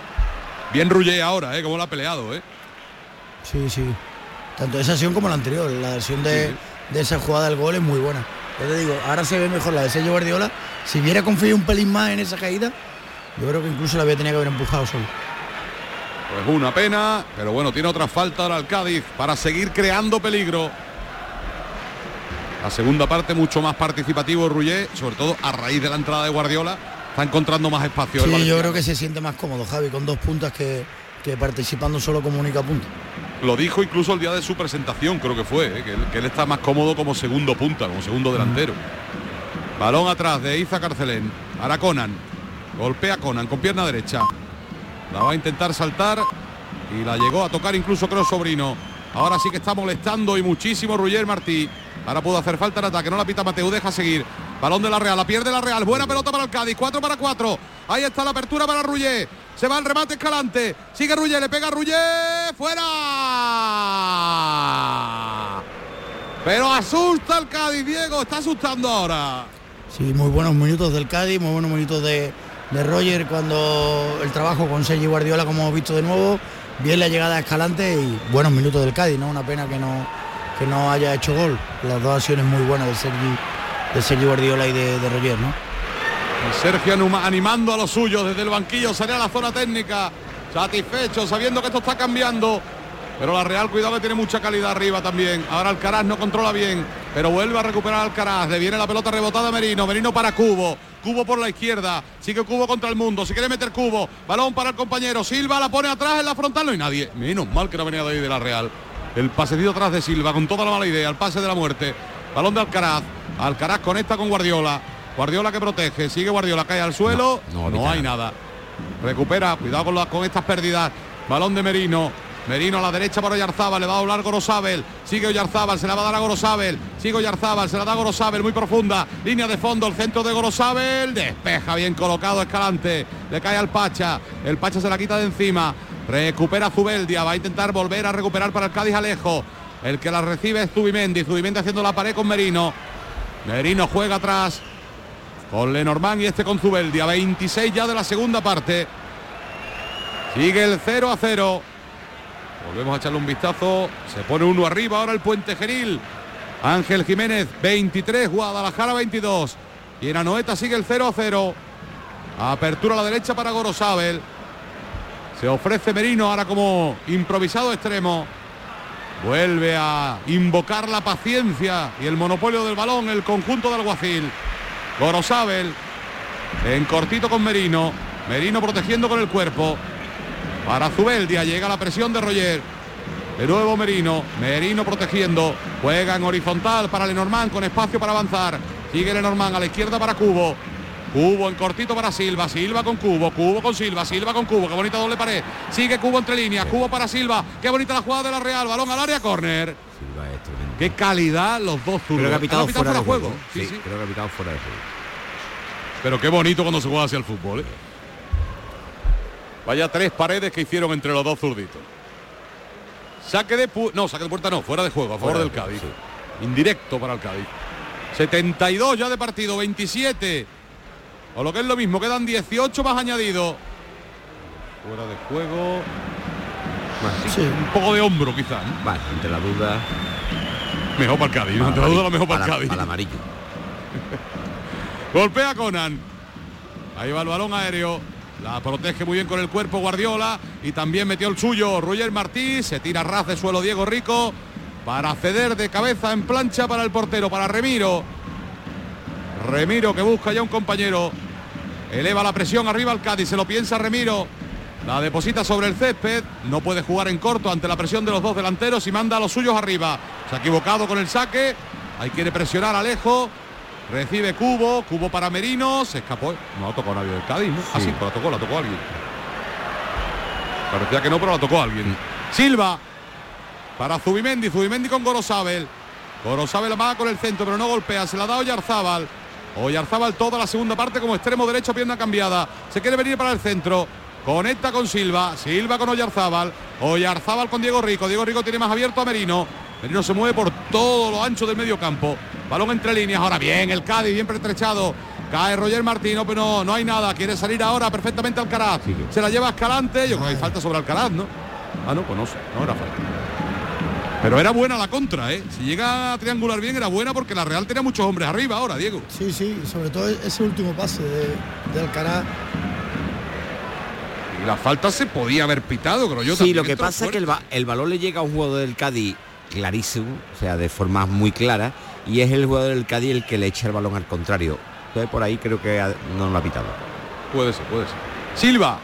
Bien Rullé ahora, ¿eh? Como lo ha peleado, ¿eh? Sí, sí. Tanto esa acción como la anterior. La acción de, esa jugada del gol es muy buena. Yo te digo, ahora se ve mejor la de Sergio Guardiola. Si hubiera confiado un pelín más en esa caída, yo creo que incluso la había tenido que haber empujado solo. Pues una pena, pero bueno, tiene otra falta ahora el Cádiz para seguir creando peligro. La segunda parte mucho más participativo Rullé, sobre todo a raíz de la entrada de Guardiola, está encontrando más espacio. Sí, yo creo que se siente más cómodo Javi con dos puntas que, participando solo como única punta. Lo dijo incluso el día de su presentación, creo que fue, ¿eh? que, él, está más cómodo como segundo punta, como segundo delantero. Balón atrás de Iza Carcelén. Para Conan. Golpea Conan con pierna derecha. La va a intentar saltar y la llegó a tocar incluso creo sobrino. Ahora sí que está molestando y muchísimo Ruyer Martí. Ahora pudo hacer falta el ataque, no la pita Mateo, deja seguir. Balón de la Real, la pierde la Real. Buena pelota para el Cádiz, 4 para 4. Ahí está la apertura para Ruyer. Se va el remate escalante. Sigue Ruyer, le pega a ¡Fuera! Pero asusta el Cádiz, Diego, está asustando ahora. Sí, muy buenos minutos del Cádiz, muy buenos minutos de, de Roger cuando el trabajo con Sergi Guardiola, como hemos visto de nuevo, bien la llegada a Escalante y buenos minutos del Cádiz, ¿no? Una pena que no, que no haya hecho gol. Las dos acciones muy buenas de Sergi, de Guardiola y de, Roger, ¿no? Sergio animando a los suyos desde el banquillo, salía a la zona técnica, satisfecho, sabiendo que esto está cambiando. Pero la Real, cuidado que tiene mucha calidad arriba también. Ahora Alcaraz no controla bien, pero vuelve a recuperar Alcaraz. Le viene la pelota rebotada a Merino. Merino para Cubo. Cubo por la izquierda. Sigue Cubo contra el mundo. Si quiere meter Cubo. Balón para el compañero. Silva la pone atrás en la frontal. No hay nadie. Menos mal que no venía de ahí de la Real. El pasecito atrás de Silva con toda la mala idea. El pase de la muerte. Balón de Alcaraz. Alcaraz conecta con Guardiola. Guardiola que protege. Sigue Guardiola. Cae al suelo. No, no, hay nada. Recupera. Cuidado con, con estas pérdidas. Balón de Merino. Merino a la derecha para Oyarzábal, le va a doblar Gorosabel, sigue Oyarzábal, se la va a dar a Gorosabel, sigue Oyarzábal, se la da a Gorosabel, muy profunda, línea de fondo, el centro de Gorosabel, despeja bien colocado Escalante, le cae al Pacha, el Pacha se la quita de encima, recupera Zubeldia, va a intentar volver a recuperar para el Cádiz Alejo, el que la recibe es Zubimendi, Zubimendi haciendo la pared con Merino, Merino juega atrás con Lenormand y este con Zubeldia, 26 ya de la segunda parte, sigue el 0 a 0. Volvemos a echarle un vistazo. Se pone uno arriba ahora el Puente Genil. Ángel Jiménez 23, Guadalajara 22. Y en Anoeta sigue el 0 a 0. Apertura a la derecha para Gorosabel. Se ofrece Merino ahora como improvisado extremo. Vuelve a invocar la paciencia y el monopolio del balón el conjunto de Alguacil. Gorosabel en cortito con Merino. Merino protegiendo con el cuerpo. Para Zubeldia llega la presión de Roger. De nuevo Merino. Merino protegiendo. Juega en horizontal para Lenormand con espacio para avanzar. Sigue Lenormand a la izquierda para Cubo. Cubo en cortito para Silva. Silva con Cubo. Cubo con Silva. Silva con Cubo. Qué bonita doble pared. Sigue Cubo entre líneas. Cubo para Silva. Qué bonita la jugada de la Real. Balón al área. Córner. Qué calidad los dos zurdos. Creo que ha pitado fuera, de juego. Sí, sí, Creo que ha pitado fuera de juego. Pero qué bonito cuando se juega hacia el fútbol. ¿eh? Vaya tres paredes que hicieron entre los dos zurditos. Saque de no, saque de puerta no, fuera de juego, a favor del Cádiz. Indirecto para el Cádiz. 72 ya de partido, 27. O lo que es lo mismo, quedan 18 más añadidos. Fuera de juego. Un poco de hombro quizás. Vale, entre la duda. Mejor para el Cádiz, entre la duda lo mejor para el Cádiz. Al amarillo. Golpea Conan. Ahí va el balón aéreo. La protege muy bien con el cuerpo Guardiola y también metió el suyo Roger Martí. Se tira ras de suelo Diego Rico para ceder de cabeza en plancha para el portero, para Remiro. Remiro que busca ya un compañero. Eleva la presión arriba al Cádiz, se lo piensa Remiro. La deposita sobre el césped, no puede jugar en corto ante la presión de los dos delanteros y manda a los suyos arriba. Se ha equivocado con el saque, ahí quiere presionar Alejo, Recibe Cubo, Cubo para Merino, se escapó. No ha tocado nadie del Cádiz, ¿no? Ah, sí, pero la tocó, la tocó alguien. Parecía que no, pero la tocó alguien. Silva para Zubimendi, Zubimendi con Gorosabel. Gorosabel va con el centro, pero no golpea, se la da Oyarzábal. Oyarzábal toda la segunda parte como extremo derecho, pierna cambiada. Se quiere venir para el centro. Conecta con Silva, Silva con Oyarzábal, Oyarzábal con Diego Rico, Diego Rico tiene más abierto a Merino, Merino se mueve por todo lo ancho del medio campo. Balón entre líneas. Ahora bien, el Cádiz bien pertrechado. Cae Roger Martino, pero no, no hay nada. Quiere salir ahora perfectamente Alcaraz. Se la lleva Escalante. Yo creo que hay falta sobre Alcaraz, ¿no? Ah, no, pues no. No era falta. Pero era buena la contra, ¿eh? Si llega a triangular bien era buena porque la Real tenía muchos hombres arriba ahora, Diego. Sí, sí, sobre todo ese último pase de, de Alcaraz. Y la falta se podía haber pitado, creo yo. Sí, lo que pasa es que el, el balón le llega a un jugador del Cádiz clarísimo, o sea, de forma muy clara, y es el jugador del Cádiz el que le echa el balón al contrario. Entonces por ahí creo que no lo ha pitado. Puede ser, puede ser. Silva.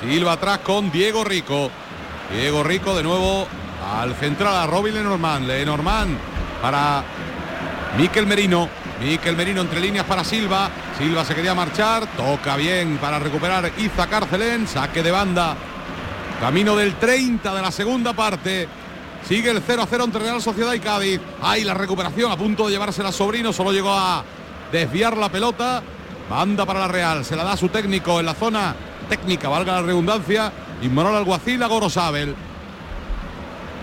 Silva atrás con Diego Rico. Diego Rico de nuevo al central a Robin Lenormand. Lenormand para Miquel Merino. Miquel Merino entre líneas para Silva. Silva se quería marchar. Toca bien para recuperar Iza Carcelén. Saque de banda. Camino del 30 de la segunda parte. Sigue el 0 a 0 entre Real Sociedad y Cádiz. Ahí la recuperación a punto de llevársela Sobrino. Solo llegó a desviar la pelota. Banda para la Real. Se la da su técnico en la zona técnica, valga la redundancia. Inmoral Alguacil a Gorosabel.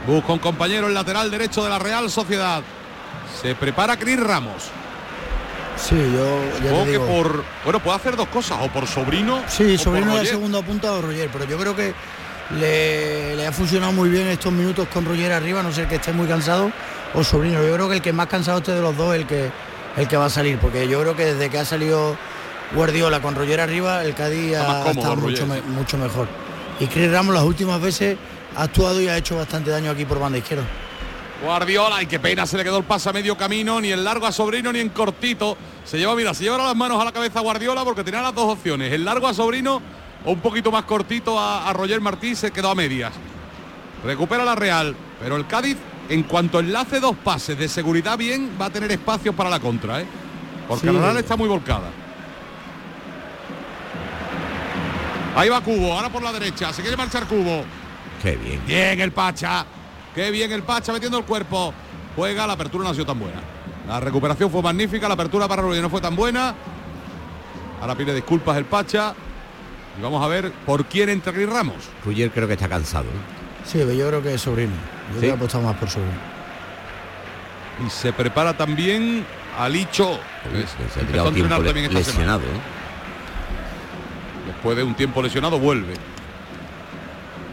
Busca un compañero el lateral derecho de la Real Sociedad. Se prepara Cris Ramos. Sí, yo ya que por. Bueno, puede hacer dos cosas, o por sobrino. Sí, o sobrino por de Roger. segundo punta o Roger, pero yo creo que le, le ha funcionado muy bien estos minutos con Roger arriba, a no ser que esté muy cansado, o sobrino. Yo creo que el que más cansado esté de los dos es el que, el que va a salir, porque yo creo que desde que ha salido Guardiola con Roger arriba, el Cádiz ha estado mucho, me- mucho mejor. Y Chris Ramos las últimas veces ha actuado y ha hecho bastante daño aquí por banda izquierda. Guardiola, y qué pena, se le quedó el pase a medio camino, ni en largo a Sobrino ni en cortito. Se lleva, mira, se lleva las manos a la cabeza Guardiola porque tenía las dos opciones, el largo a Sobrino o un poquito más cortito a, a Roger Martí, se quedó a medias. Recupera la Real, pero el Cádiz, en cuanto enlace dos pases de seguridad bien, va a tener espacios para la contra, ¿eh? Porque Sí. la Real está muy volcada. Ahí va Cubo, ahora por la derecha, se quiere marchar Cubo. Qué bien. Bien el Pacha. Qué bien el Pacha metiendo el cuerpo. Juega, la apertura no ha sido tan buena. La recuperación fue magnífica, la apertura para Rubio no fue tan buena. Ahora pide disculpas el Pacha. Y vamos a ver por quién entra Cris Ramos. Ruyer creo que está cansado. ¿eh? Sí, yo creo que es sobrino. Yo Sí. creo que he apostado más por sobrino. Y se prepara también Alicho. Se ha tirado tiempo le- semana. lesionado. ¿eh? Después de un tiempo lesionado vuelve.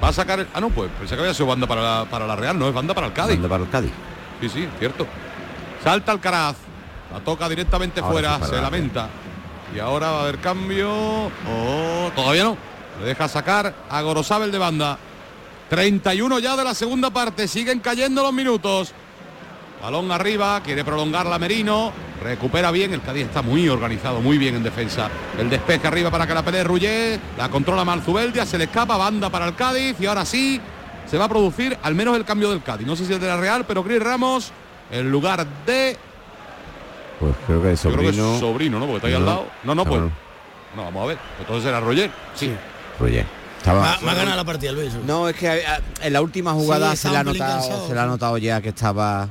Va a sacar. Ah, no, pues pensé que había sido banda para la, para la Real, no es banda para el Cádiz. Manda para el Cádiz. Sí, sí, cierto. Salta Alcaraz. La toca directamente Ahora fuera, sí se la lamenta. Y ahora va a haber cambio. Oh, todavía no. Le deja sacar a Gorosabel de banda. 31 ya de la segunda parte. Siguen cayendo los minutos. Balón arriba, quiere prolongarla Merino. Recupera bien, el Cádiz está muy organizado, muy bien en defensa. El despeje arriba para que la pelee. La controla Malzubeldia, se le escapa, banda para el Cádiz. Y ahora sí, se va a producir al menos el cambio del Cádiz. No sé si es de la Real, pero Cris Ramos en lugar de. Pues creo que es Yo creo que sobrino. es sobrino, ¿no? Porque está ahí al lado. No, no, pues. No, vamos a ver. Entonces era Roger. Sí. Ruyer. Estaba. Me ha- me ha ganado la partida, Luis. No, es que a- a- en la última jugada Sí, se le ha notado, se le ha notado ya que estaba.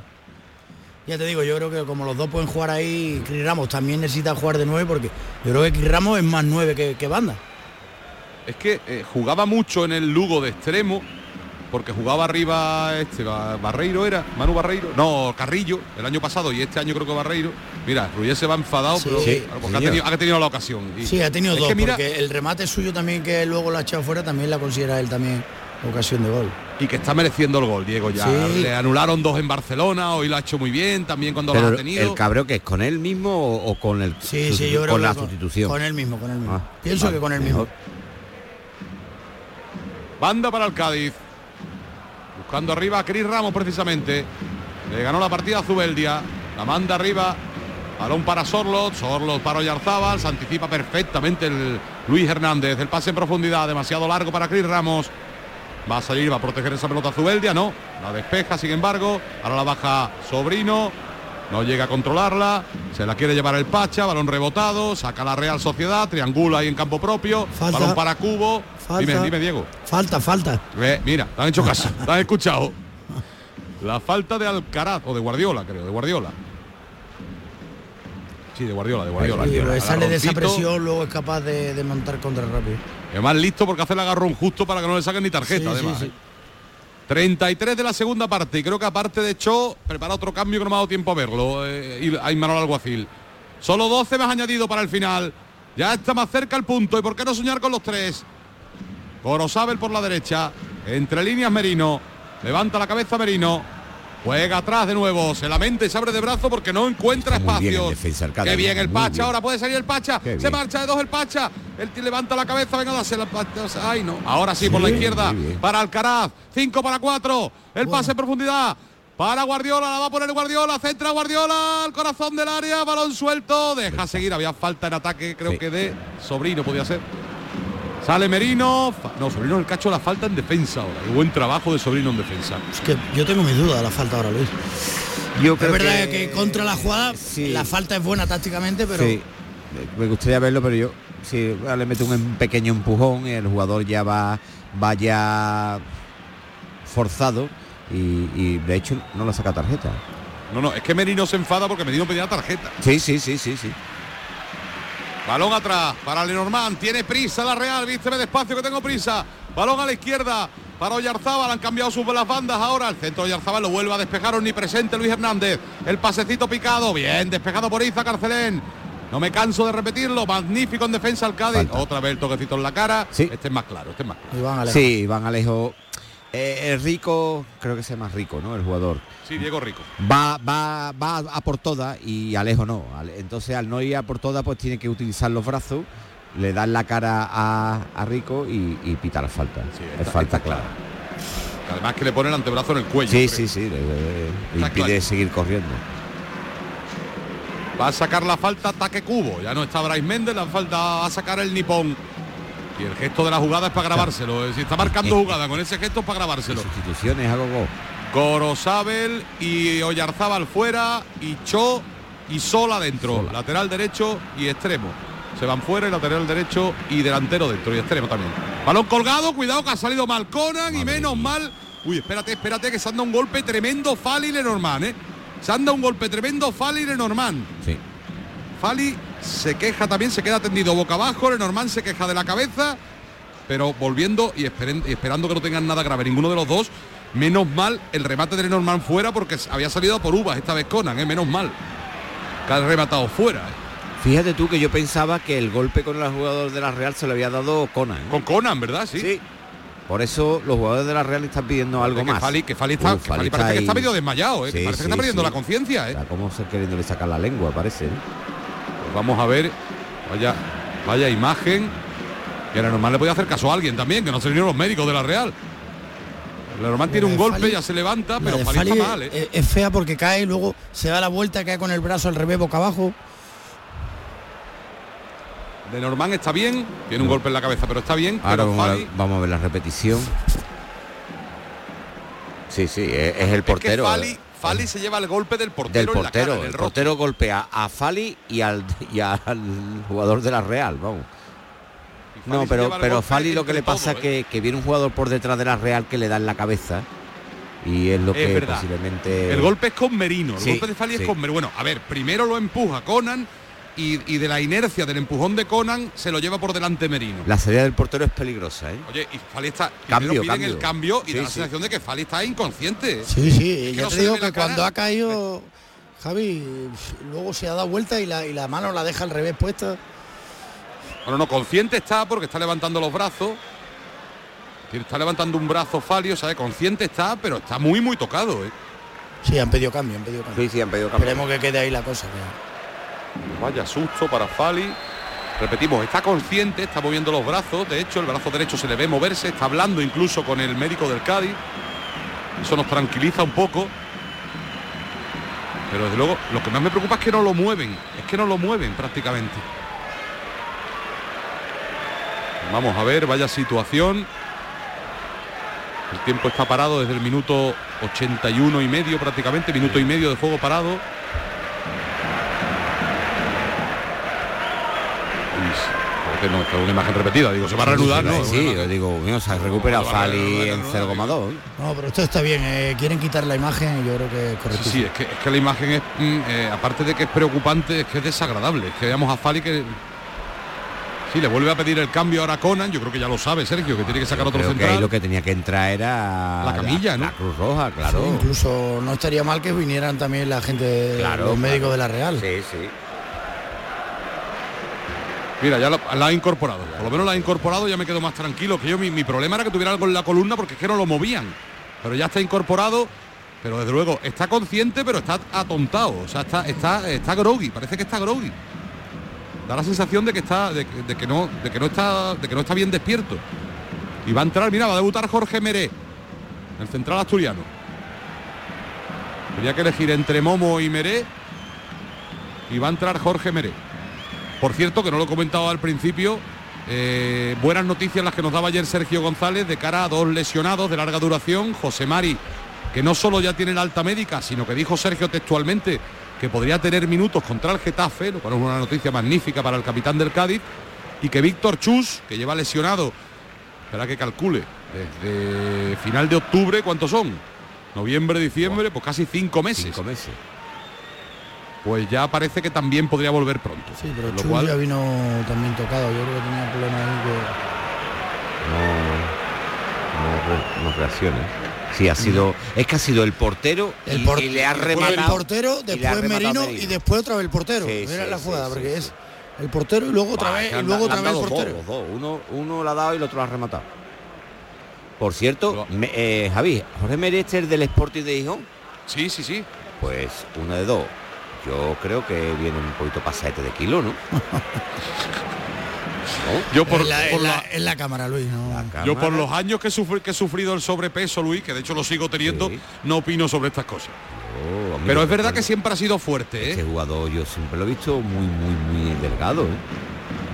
Ya te digo, yo creo que como los dos pueden jugar ahí, Cris Ramos también necesita jugar de nueve porque yo creo que Cris Ramos es más nueve que, que banda. Es que eh, jugaba mucho en el Lugo de extremo, porque jugaba arriba este Ba- Barreiro era, Manu Barreiro, no, Carrillo, el año pasado y este año creo que Barreiro. Mira, Ruyé se va enfadado, Sí. pero Sí, porque ha señor. tenido, ha tenido la ocasión. Y- Sí, ha tenido dos, que mira, porque el remate suyo también que luego la ha echado fuera también la considera él también ocasión de gol. y que está mereciendo el gol, Diego. Ya Sí. le anularon dos en Barcelona, hoy lo ha hecho muy bien, también cuando lo ha tenido. el cabreo que es con él mismo o, o con el Sí, sí, yo creo con que la sustitución. Con él mismo, con él mismo. Ah, Pienso vale, que con él mejor. mismo. Banda para el Cádiz. Buscando arriba a Cris Ramos precisamente. Le ganó la partida a Zubeldia. La manda arriba. Balón para Sorlot. Sorlot para Oyarzábal. Se anticipa perfectamente el Luis Hernández. El pase en profundidad. Demasiado largo para Cris Ramos. Va a salir, va a proteger esa pelota Zubeldia. No. La despeja, sin embargo. Ahora la baja Sobrino. No llega a controlarla. Se la quiere llevar el Pacha. Balón rebotado. Saca la Real Sociedad. Triangula ahí en campo propio. Falta. Balón para Cubo. Falta. Dime, dime, Diego. Falta, falta. Mira, te han hecho caso, te han escuchado. La falta de Alcaraz, o de Guardiola, creo, de Guardiola. Sí, de Guardiola, de Guardiola. Pues sale de esa presión, luego es capaz de, de montar contra rápido. Además listo porque hace el agarrón justo para que no le saquen ni tarjeta, Sí, sí, además. sí. ¿eh? 33 de la segunda parte y creo que aparte de Cho prepara otro cambio que no me ha dado tiempo a verlo eh, y Imanol Alguacil. Solo 12 más añadido para el final. Ya está más cerca el punto y por qué no soñar con los tres. Gorosabel por la derecha, entre líneas Merino, levanta la cabeza Merino, juega atrás de nuevo, se lamenta y se abre de brazo porque no encuentra Cádiz, Qué bien el Pacha, bien. ahora puede salir el Pacha, Qué se bien. marcha de dos el Pacha, él levanta la cabeza, venga, dase la Pacha, ay no, ahora sí, por la izquierda, para Alcaraz, 5 para 4, el pase en profundidad. Para Guardiola, la va a poner Guardiola, centra Guardiola, al corazón del área, balón suelto, deja seguir, había falta en ataque, creo Sí. que de Sobrino podía ser. Sale Merino, no, Sobrino el cacho la falta en defensa ahora, qué buen trabajo de Sobrino en defensa. Es que yo tengo mis dudas de la falta ahora, Luis. Yo Es creo verdad que, contra la jugada sí. la falta es buena tácticamente, pero Sí, me gustaría verlo, pero yo sí, le meto un pequeño empujón y el jugador ya va, va ya forzado y, y, de hecho no le saca tarjeta. No, no, es que Merino se enfada porque Merino pedía tarjeta. Sí, sí, sí, sí, sí. Balón atrás para Lenormand. Tiene prisa la Real. Vísteme despacio que tengo prisa. Balón a la izquierda para Oyarzábal. Han cambiado sus las bandas ahora. El centro de Oyarzábal lo vuelve a despejar ni presente Luis Hernández. El pasecito picado. Bien, despejado por Iza Carcelén. No me canso de repetirlo. Magnífico en defensa al Cádiz. Falta. Otra vez el toquecito en la cara. Sí. Este es más claro. Este es más claro. Iván Alejo. Sí, Van Alejo. Eh, el rico, creo que sea más rico, ¿no? El jugador. Sí, Diego Rico. Va, va, va a por todas y Alejo no. Entonces al no ir a por todas, pues tiene que utilizar los brazos, le dan la cara a, a Rico y, y pita la falta. Sí, es falta clara. Además que le pone el antebrazo en el cuello. Sí, creo. sí, sí, le, le- impide claro. seguir corriendo. Va a sacar la falta ataque cubo. Ya no está Bryce Méndez, la falta a sacar el nipón. Y el gesto de la jugada es para grabárselo. Si está marcando jugada con ese gesto es para grabárselo. Sustituciones a gogo. Gorosabel y Oyarzábal fuera y Cho y Sola dentro. Sola. Lateral derecho y extremo. Se van fuera y lateral derecho y delantero dentro y extremo también. Balón colgado, cuidado que ha salido mal Conan y Madre menos mía. mal. Uy, espérate, espérate que se anda un golpe tremendo Fali Lenormand, ¿eh? Se anda un golpe tremendo Fali Lenormand. Sí. Fali se queja también, se queda tendido boca abajo, Lenormand se queja de la cabeza, pero volviendo y, esperen- y esperando que no tengan nada grave ninguno de los dos. Menos mal el remate de Lenormand fuera porque había salido por uvas esta vez Conan, ¿eh? menos mal. Que ha rematado fuera. ¿eh? Fíjate tú que yo pensaba que el golpe con el jugador de la Real se lo había dado Conan. ¿eh? Con Conan, ¿verdad? Sí. Sí. Por eso los jugadores de la Real están pidiendo algo que más. Fali, que Fali está, que Fali Fali está parece que está medio desmayado, ¿eh? que Sí, parece que está perdiendo la conciencia. ¿eh? Está como se queriéndole sacar la lengua, parece. ¿Eh? Vamos a ver, vaya, vaya imagen. Y ahora normal le podía hacer caso a alguien también, que no se vinieron los médicos de la Real. La normal tiene La un golpe, Fali- ya se levanta, La pero Fali está mal, ¿eh? es, es fea porque cae y luego se da la vuelta cae con el brazo al revés boca abajo. De Norman está bien, tiene un golpe en la cabeza, pero está bien. Ahora pero vamos a, Fali- ver, vamos a ver la repetición. Sí, sí, es, es el portero. Es que Fali, Fali se lleva el golpe del del portero, en la portero. cara, el portero golpea a Fali y al, y al jugador de la Real, vamos. No, pero, pero Fali lo que le pasa es que, que viene un jugador por detrás de la Real que le da en la cabeza y es lo Es que verdad. posiblemente... El golpe es con Merino, el Sí, golpe de Fali sí. es con Merino. Bueno, a ver, primero lo empuja Conan y, y de la inercia del empujón de Conan se lo lleva por delante Merino. La salida del portero es peligrosa, ¿eh? Oye, y Fali está. Cambio, piden cambio. el cambio y Sí, da la sí. sensación de que Fali está inconsciente. Sí, sí, que no te digo que cuando ha caído Javi, luego se ha dado vuelta y la, y la mano la deja al revés puesta. Bueno, no, consciente está porque está levantando los brazos. Está levantando un brazo Falio, ¿sabe? Consciente está, pero está muy, muy tocado, ¿eh? Sí, han pedido cambio, han pedido cambio. Sí, sí, han pedido cambio. Esperemos que quede ahí la cosa. Vaya susto para Fali. Repetimos, está consciente, está moviendo los brazos. De hecho, el brazo derecho se le ve moverse, está hablando incluso con el médico del Cádiz. Eso nos tranquiliza un poco. Pero desde luego, lo que más me preocupa es que no lo mueven. Es que no lo mueven prácticamente. Vamos a ver, vaya situación. El tiempo está parado desde el minuto 81 y medio prácticamente, minuto y medio de fuego parado. Que no, que es una imagen repetida, digo, se va a reanudar, ¿no? Sí, yo digo, mío, se ha recuperado Fali en va a 0,2. No, pero esto está bien. eh, quieren quitar la imagen y yo creo que es Sí, correcto. sí, es que, es que la imagen es, mm, eh, aparte de que es preocupante, es que es desagradable. Es que veamos a Fali que... Sí, le vuelve a pedir el cambio ahora a Conan, yo creo que ya lo sabe Sergio, que tiene que sacar otro Creo que central. ahí lo que tenía que entrar era La camilla, ¿no? La Cruz Roja, claro. Sí, incluso no estaría mal que vinieran también la gente, Claro, los médicos claro. de la Real. Sí, sí. Mira, ya la, la ha incorporado. Por lo menos la ha incorporado, ya me quedo más tranquilo. Que yo mi, mi problema era que tuviera algo en la columna porque es que no lo movían. Pero ya está incorporado. Pero desde luego está consciente, pero está atontado. O sea, está, está, está groggy. Parece que está groggy. Da la sensación de que está, de, que- no, de que no está, de que no está bien despierto. Y va a entrar, mira, va a debutar Jorge Meré, el central asturiano. Tenía que elegir entre Momo y Meré. Y va a entrar Jorge Meré. Por cierto, que no lo he comentado al principio, eh, buenas noticias las que nos daba ayer Sergio González de cara a dos lesionados de larga duración, José Mari que no solo ya tiene la alta médica, sino que dijo Sergio textualmente que podría tener minutos contra el Getafe, lo cual es una noticia magnífica para el capitán del Cádiz, y que Víctor Chus, que lleva lesionado, espera que calcule, desde final de octubre, ¿cuántos son? Noviembre, diciembre, pues casi cinco meses. Cinco meses. Pues ya parece que también podría volver pronto. Sí, pero lo cual- ya vino también tocado. Yo creo que tenía problemas ahí No, no, re- no reacciona. Sí, ha sido. Es que ha sido el portero que... El, y, por- y le ha rematado. el portero, y después rematado Merino, y después otra vez el portero. Sí, Era sí, la jugada, sí, porque sí. es el portero y luego otra vez, que y luego otra vez el dos, portero. dos. Uno, uno la ha dado y el otro la ha rematado. Por cierto, me- eh, Javi, Jorge Merester del Sporting de Gijón, Sí, sí, sí. pues uno de dos. Yo creo que viene un poquito pasadete de kilo, ¿no? Yo por, en, la, por en la- la- en la cámara, Luis. No. yo por los años que, he sufri- que he sufrido el sobrepeso, Luis, que de hecho lo sigo teniendo, Sí. no opino sobre estas cosas. Oh, Pero es verdad recuerdo. que siempre ha sido fuerte, Este ¿eh? jugador yo siempre lo he visto muy, muy, muy delgado, ¿eh?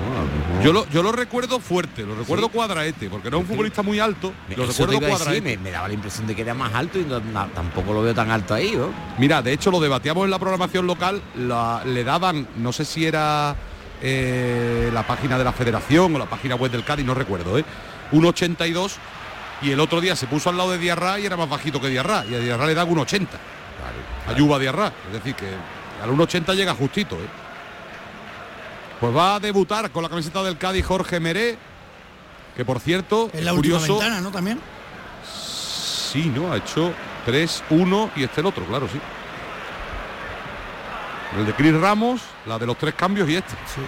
No, Yo lo, yo lo recuerdo fuerte, lo recuerdo Sí. cuadraete, porque no es un futbolista muy alto, Me- lo recuerdo decir, cuadraete. me, me daba la impresión de que era más alto y no- tampoco lo veo tan alto ahí, ¿no? Mira, de hecho lo debatíamos en la programación local, la- le daban, no sé si era eh, la página de la federación o la página web del Cádiz, no recuerdo, ¿eh? un 82 y el otro día se puso al lado de Diarra y era más bajito que Diarra y a Diarra le dan un 80, a Yuba Diarra, es decir que al 1,80 llega justito. ¿eh? Pues va a debutar con la camiseta del Cádiz Jorge Meré, que por cierto, En la es última ventana, ¿no? También. Sí, ¿no? Ha hecho 3, 1 y este el otro, claro, sí. El de Cris Ramos, la de los tres cambios y este. Sí.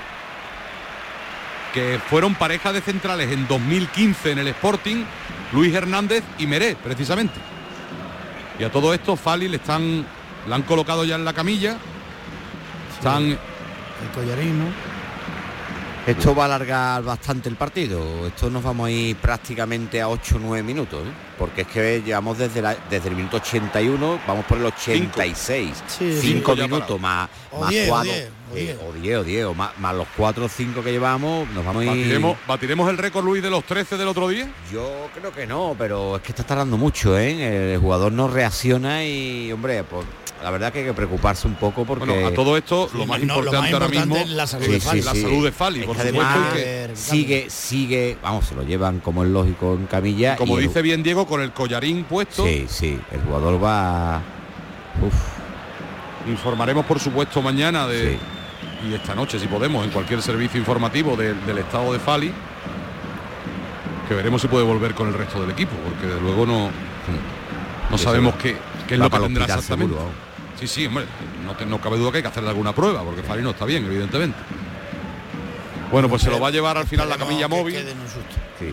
Que fueron pareja de centrales en 2015 en el Sporting, Luis Hernández y Meré, precisamente. Y a todo esto Fali le están. La han colocado ya en la camilla. Están. El collarín, ¿no? Esto va a alargar bastante el partido. Esto nos vamos a ir prácticamente a 8 o 9 minutos, ¿eh? porque es que llevamos desde, la- desde el minuto 81, vamos por el 86. Sí, 5 cinco ya minutos más, más diez, o cuatro, diez, o eh, diez. o 10 o 10, o más, más los 4 o 5 que llevamos, nos vamos a ir... Batiremos, batiremos el récord Luis de los 13 del otro día. Yo creo que no, pero es que está tardando mucho, ¿eh? El jugador no reacciona y, hombre, pues la verdad que hay que preocuparse un poco porque... Bueno, a todo esto, lo más no, lo importante ahora mismo es la salud Sí, de sí, Fali. la sí. salud de Fali, Es por que supuesto, además que- sigue, sigue, vamos, se lo llevan como es lógico en camilla. como y el- dice bien Diego, con el collarín puesto. Sí, sí, el jugador va... Uf, Informaremos, por supuesto, mañana de, sí. y esta noche, si podemos, en cualquier servicio informativo del- del estado de Fali, que veremos si puede volver con el resto del equipo, porque de luego no, no Sí, sabemos qué, qué es lo que tendrá exactamente. seguro. Sí, sí, hombre, no, te- no cabe duda que hay que hacerle alguna prueba, porque Fali no está bien, evidentemente. Bueno, pues se lo va a llevar al final la camilla móvil. Sí.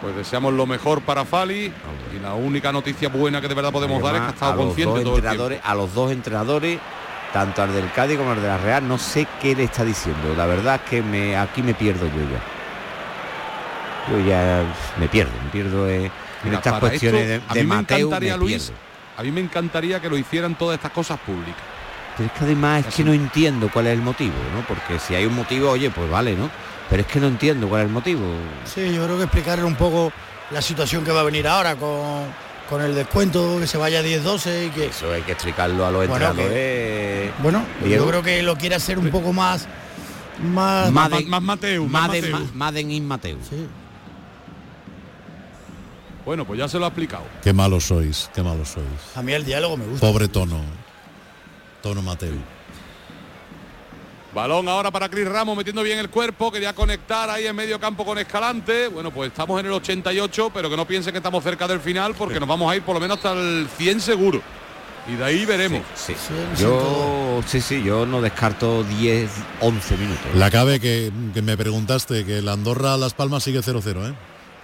Pues deseamos lo mejor para Fali y la única noticia buena que de verdad podemos dar es que ha estado a los consciente dos todo el a los dos entrenadores, tanto al del Cádiz como al de la Real, no sé qué le está diciendo. La verdad es que me, aquí me pierdo yo ya. Yo ya me pierdo, me pierdo eh, en Mira, estas cuestiones esto, de, a de me Mateu, encantaría, me Luis, pierdo. A mí me encantaría que lo hicieran todas estas cosas públicas. Pero es que además es Así. que no entiendo cuál es el motivo, ¿no? Porque si hay un motivo, oye, pues vale, ¿no? Pero es que no entiendo cuál es el motivo. Sí, yo creo que explicar un poco la situación que va a venir ahora con, con el descuento, que se vaya a 10-12 y que... Eso hay que explicarlo a los Bueno, entrenadores. Bueno, Diego. yo creo que lo quiere hacer un poco más... Más... Más Más, Mateu, más Madden, Mateu. In Mateu. Sí. Bueno, pues ya se lo ha explicado. Qué malos sois, qué malos sois. A mí el diálogo me gusta. Pobre tono. Tono Mateo. Balón ahora para Cris Ramos metiendo bien el cuerpo, quería conectar ahí en medio campo con Escalante. Bueno, pues estamos en el 88, pero que no piense que estamos cerca del final porque nos vamos a ir por lo menos hasta el 100 seguro. Y de ahí veremos. Sí, Sí, Yo, sí, sí, yo no descarto 10, 11 minutos. La cabe que, que me preguntaste que la Andorra Las Palmas sigue 0-0, ¿eh?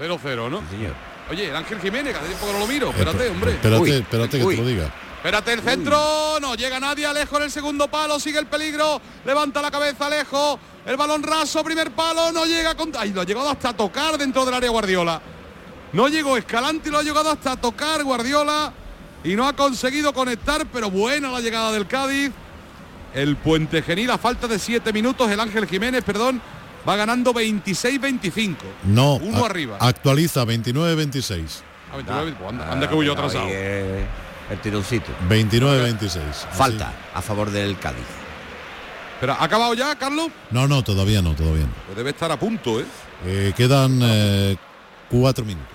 0-0, ¿no? Sí, señor. Oye, el Ángel Jiménez, hace tiempo que no lo miro. Espérate, Eh, hombre. Espérate, Uy, espérate que uy. te lo diga. Espérate el centro, no llega nadie, Alejo en el segundo palo, sigue el peligro, levanta la cabeza Alejo, el balón raso, primer palo, no llega con... Ay, lo ha llegado hasta tocar dentro del área Guardiola. No llegó Escalante y lo ha llegado hasta tocar Guardiola y no ha conseguido conectar, pero buena la llegada del Cádiz. El Puente Genil a falta de 7 minutos, el Ángel Jiménez, perdón, va ganando 26-25. No, Uno a- arriba. actualiza 29-26. A 29, pues anda, anda que huyó atrasado. Ahí, eh, el tironcito. 29-26. Falta a favor del Cádiz. Pero ¿ha acabado ya, Carlos? No, no, todavía no, todavía no. Pues debe estar a punto, ¿eh? Eh, quedan eh, cuatro minutos.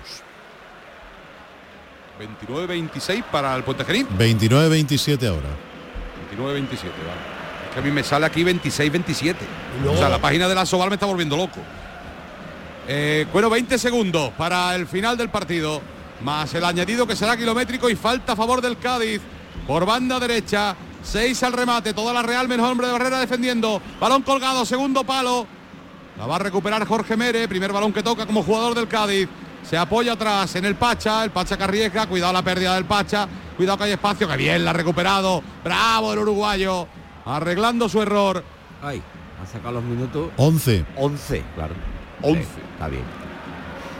29-26 para el Puente Genil. 29-27 ahora. 29-27, vale. Que a mí me sale aquí 26-27. luego- O sea, la página de la Soval me está volviendo loco. Eh, bueno, 20 segundos para el final del partido. Más el añadido que será kilométrico y falta a favor del Cádiz. Por banda derecha. 6 al remate. Toda la Real menos hombre de barrera defendiendo. Balón colgado, segundo palo. La va a recuperar Jorge Mere. Primer balón que toca como jugador del Cádiz. Se apoya atrás en el Pacha. El Pacha que arriesga. Cuidado la pérdida del Pacha. Cuidado que hay espacio. Que bien la ha recuperado. Bravo el uruguayo. Arreglando su error. Ay, han sacado los minutos 11. 11, claro. 11. Sí, está bien.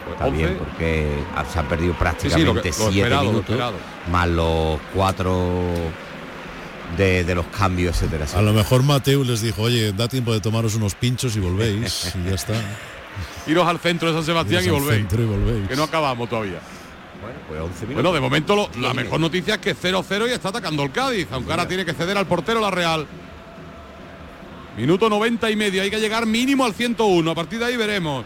Pues Está 11. bien porque se han perdido sí, prácticamente lo que- lo 7 esperado, lo minutos más los cuatro de, de los cambios, etcétera. A lo mejor Mateo les dijo, oye, da tiempo de tomaros unos pinchos y volvéis. y ya está. Iros al centro de San Sebastián y al volvéis. centro y volvéis. Que no acabamos todavía. Bueno, pues 11 minutos. Bueno, de momento lo- la mejor noticia es que 0-0 y está atacando el Cádiz, aunque ahora tiene que ceder al portero la Real. Minuto 90 y medio, hay que llegar mínimo al 101, a partir de ahí veremos.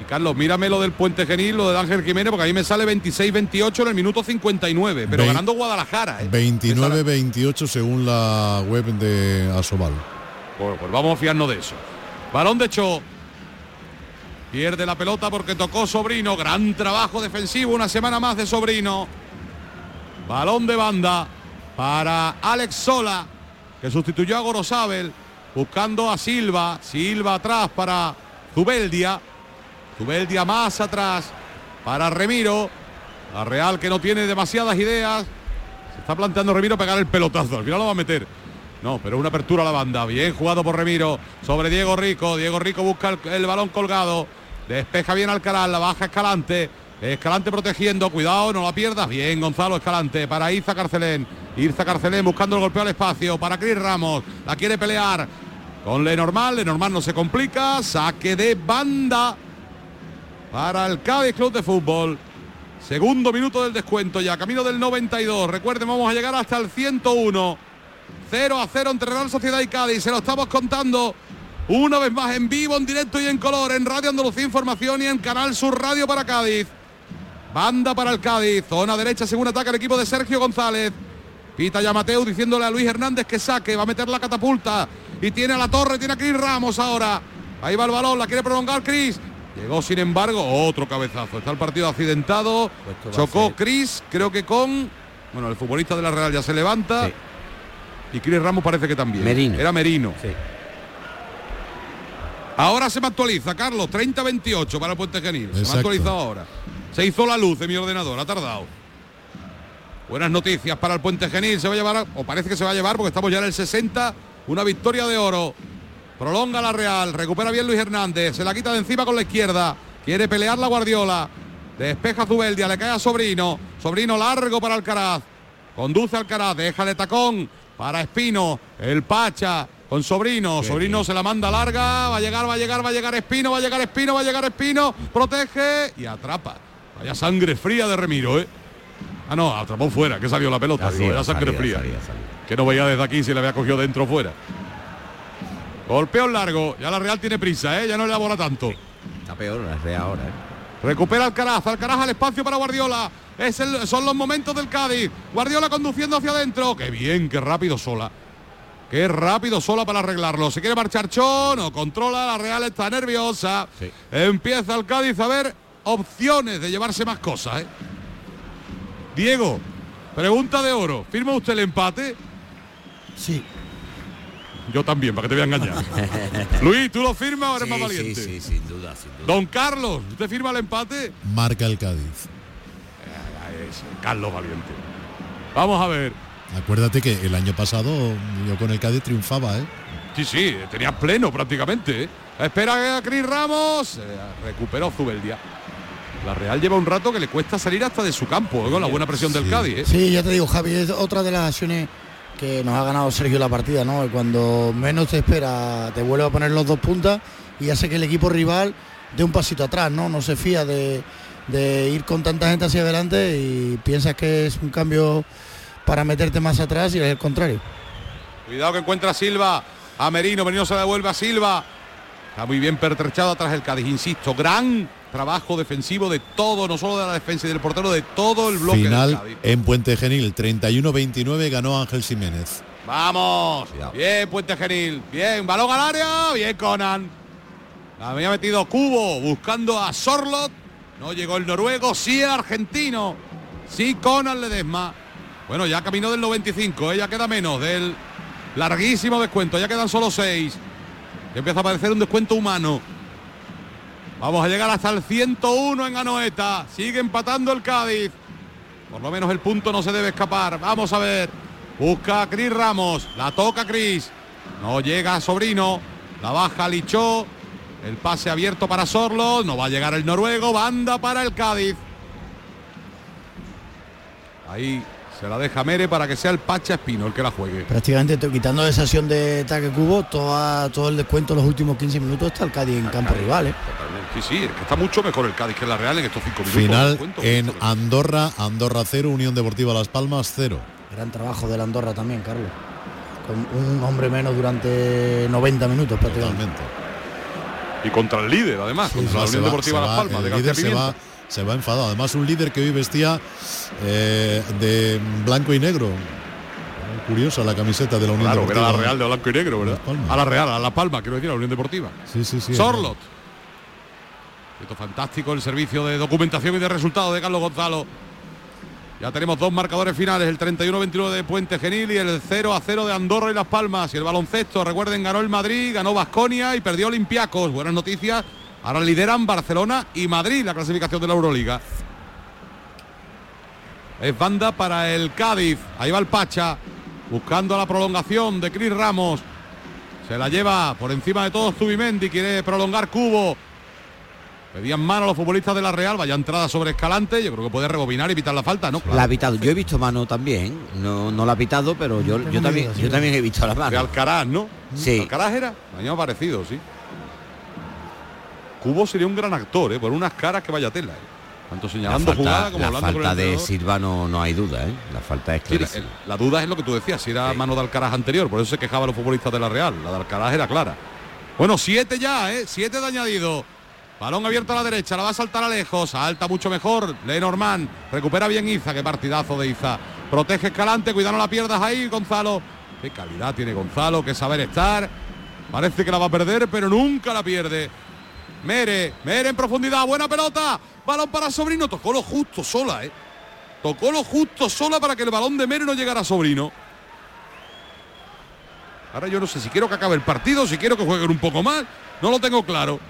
Y Carlos, mírame lo del Puente Genil, lo de Ángel Jiménez, porque a mí me sale 26-28 en el minuto 59, pero ganando Guadalajara. ¿eh? 29-28 según la web de Asobal. Pues, pues vamos a fiarnos de eso. Balón de Cho. Pierde la pelota porque tocó Sobrino. Gran trabajo defensivo. Una semana más de Sobrino. Balón de banda para Alex Sola, que sustituyó a Gorosabel, buscando a Silva. Silva atrás para Zubeldia. Zubeldia más atrás para Remiro. La Real que no tiene demasiadas ideas. Se está planteando Remiro pegar el pelotazo. Al final lo va a meter. No, pero una apertura a la banda. Bien jugado por Remiro. Sobre Diego Rico. Diego Rico busca el, el balón colgado. Despeja bien Alcaraz. La baja Escalante. Escalante protegiendo. Cuidado, no la pierdas. Bien Gonzalo Escalante para Irza Carcelén. Irza Carcelén buscando el golpeo al espacio. Para Cris Ramos. La quiere pelear con Lenormand. Lenormand no se complica. Saque de banda para el Cádiz Club de Fútbol. Segundo minuto del descuento ya, camino del 92. Recuerden, vamos a llegar hasta el 101. 0 a 0 entre Real Sociedad y Cádiz. Se lo estamos contando una vez más en vivo, en directo y en color, en Radio Andalucía Información y en Canal Sur Radio para Cádiz. Banda para el Cádiz. Zona derecha según ataca el equipo de Sergio González. Pita ya Mateo diciéndole a Luis Hernández que saque. Va a meter la catapulta. Y tiene a la torre, tiene a Cris Ramos ahora. Ahí va el balón, la quiere prolongar Cris. Llegó sin embargo otro cabezazo. Está el partido accidentado. Pues Chocó Cris, creo que con. Bueno, el futbolista de la Real ya se levanta. Sí. Y Cris Ramos parece que también. Merino. Era Merino. Sí. Ahora se me actualiza, Carlos, 30-28 para el Puente Genil. Se me actualizado ahora. Se hizo la luz de mi ordenador, ha tardado. Buenas noticias para el Puente Genil. Se va a llevar, o parece que se va a llevar, porque estamos ya en el 60. Una victoria de oro. Prolonga la Real. Recupera bien Luis Hernández. Se la quita de encima con la izquierda. Quiere pelear la Guardiola. Despeja Zubeldia. Le cae a Sobrino. Sobrino largo para Alcaraz. Conduce Alcaraz. Deja de tacón para Espino. El Pacha. Con Sobrino. Sobrino se la manda larga. Va a llegar, va a llegar, va a llegar Espino. Va a llegar Espino. Va a llegar Espino. Protege y atrapa. Vaya sangre fría de Remiro, ¿eh? Ah, no, atrapó fuera, que salió la pelota. Así digo, es, era sangre fría. Que no veía desde aquí si le había cogido dentro o fuera. Golpeo largo. Ya la Real tiene prisa, ¿eh? Ya no le elabora tanto. Está peor la Real ahora. ¿eh? Recupera Alcaraz, Alcaraz al espacio para Guardiola. Es el- son los momentos del Cádiz. Guardiola conduciendo hacia adentro. Qué bien, qué rápido sola. Qué rápido sola para arreglarlo. Se quiere marchar Chon o controla. La Real está nerviosa. Sí. Empieza el Cádiz a ver opciones de llevarse más cosas. ¿eh? Diego, pregunta de oro. ¿Firma usted el empate? Sí. Yo también, para que te voy a engañar. Luis, ¿tú lo firmas o eres más valiente? sí, sí, sin duda, sin duda. Don Carlos, ¿usted firma el empate? Marca el Cádiz. Ah, es Carlos Valiente. Vamos a ver. Acuérdate que el año pasado yo con el Cádiz triunfaba, ¿eh? Sí, sí, tenía pleno prácticamente. ¿eh? Espera a Cris Ramos. Eh, recuperó Zubeldia. La Real lleva un rato que le cuesta salir hasta de su campo, ¿eh? con la buena presión del. Cádiz. ¿eh? Sí, ya te digo, Javi, es otra de las acciones que nos ha ganado Sergio la partida, ¿no? Cuando menos te espera, te vuelve a poner los dos puntas y hace que el equipo rival dé un pasito atrás, ¿no? No se fía de, de ir con tanta gente hacia adelante y piensas que es un cambio para meterte más atrás y es el contrario. Cuidado que encuentra Silva a Merino, Merino se devuelve a Silva. Está muy bien pertrechado atrás el Cádiz, insisto, gran trabajo defensivo de todo, no solo de la defensa y del portero, de todo el bloque Final del Cádiz. en Puente Genil, 31-29 ganó Ángel Jiménez. Vamos, bien Puente Genil, bien, balón al área, bien Conan. La había metido Cubo buscando a Sorlot, no llegó el noruego, sí el argentino, sí Conan Ledesma. Bueno, ya caminó del 95, ¿eh? ya queda menos del larguísimo descuento, ya quedan solo seis. Ya empieza a aparecer un descuento humano. Vamos a llegar hasta el 101 en Anoeta. Sigue empatando el Cádiz. Por lo menos el punto no se debe escapar. Vamos a ver. Busca a Cris Ramos. La toca Cris. No llega Sobrino. La baja Lichó. El pase abierto para Sorlo. No va a llegar el noruego. Banda para el Cádiz. Ahí se la deja Mere para que sea el Pacha Espino el que la juegue. Prácticamente quitando esa acción de ataque cubo, toda, todo el descuento los últimos 15 minutos está el Cádiz en campo rival. ¿eh? Sí, sí, es que está mucho mejor el Cádiz que la Real en estos cinco minutos. Final en. Andorra, Andorra 0, Unión Deportiva Las Palmas 0. Gran trabajo del Andorra también, Carlos. Con un hombre menos durante 90 minutos prácticamente. Totalmente. Y contra el líder, además, contra la Unión va- Deportiva Las Palmas, de líder se va, Pimienta. Se va enfadado. Además, un líder que hoy vestía eh, de blanco y negro. Curiosa la camiseta de la Unión Claro, que era Deportiva. la Real de blanco y negro, ¿verdad? A la Real, a La Palma, quiero decir, a la Unión Deportiva. Sí, sí, sí. Sorlot. Esto fantástico el servicio de documentación y de resultados de Carlos Gonzalo. Ya tenemos dos marcadores finales, el 31-29 de Puente Genil y el 0 a 0 de Andorra y Las Palmas. Y el baloncesto, recuerden, ganó el Madrid, ganó Vasconia y perdió Olympiacos. Buenas noticias. Ahora lideran Barcelona y Madrid la clasificación de la Euroliga. Es banda para el Cádiz. Ahí va el Pacha, buscando la prolongación de Cris Ramos. Se la lleva por encima de todos Zubimendi, quiere prolongar Cubo. Pedían mano a los futbolistas de la Real, vaya entrada sobre Escalante, yo creo que puede rebobinar y evitar la falta, ¿no? La ha pitado. Yo he visto mano también. No, no la ha pitado, pero yo, yo también, yo también he visto la De mano. Alcaraz, ¿no? Sí. Alcaraz era, parecido, sí. Cubo sería un gran actor, ¿eh? Por unas caras que vaya tela. ¿eh? Tanto La señalando jugada falta, como la hablando con el falta de. Silva no, no hay duda, ¿eh? La falta es Sí, la, clarísima. la duda es lo que tú decías, si era Sí. mano de Alcaraz anterior, por eso se quejaban los futbolistas de la Real. La de Alcaraz era clara. Bueno, siete ya, ¿eh? Siete de añadido. Balón abierto a la derecha, la va a saltar a lejos, salta mucho mejor. Lenormand, recupera bien Iza, qué partidazo de Iza. Protege Escalante, cuidado no la pierdas ahí, Gonzalo. Qué calidad tiene Gonzalo, qué saber estar. Parece que la va a perder, pero nunca la pierde. Mere, Mere en profundidad, buena pelota. Balón para Sobrino, tocó lo justo sola, ¿eh? Tocó lo justo sola para que el balón de Mere no llegara a Sobrino. Ahora yo no sé si quiero que acabe el partido, si quiero que jueguen un poco más. No lo tengo claro.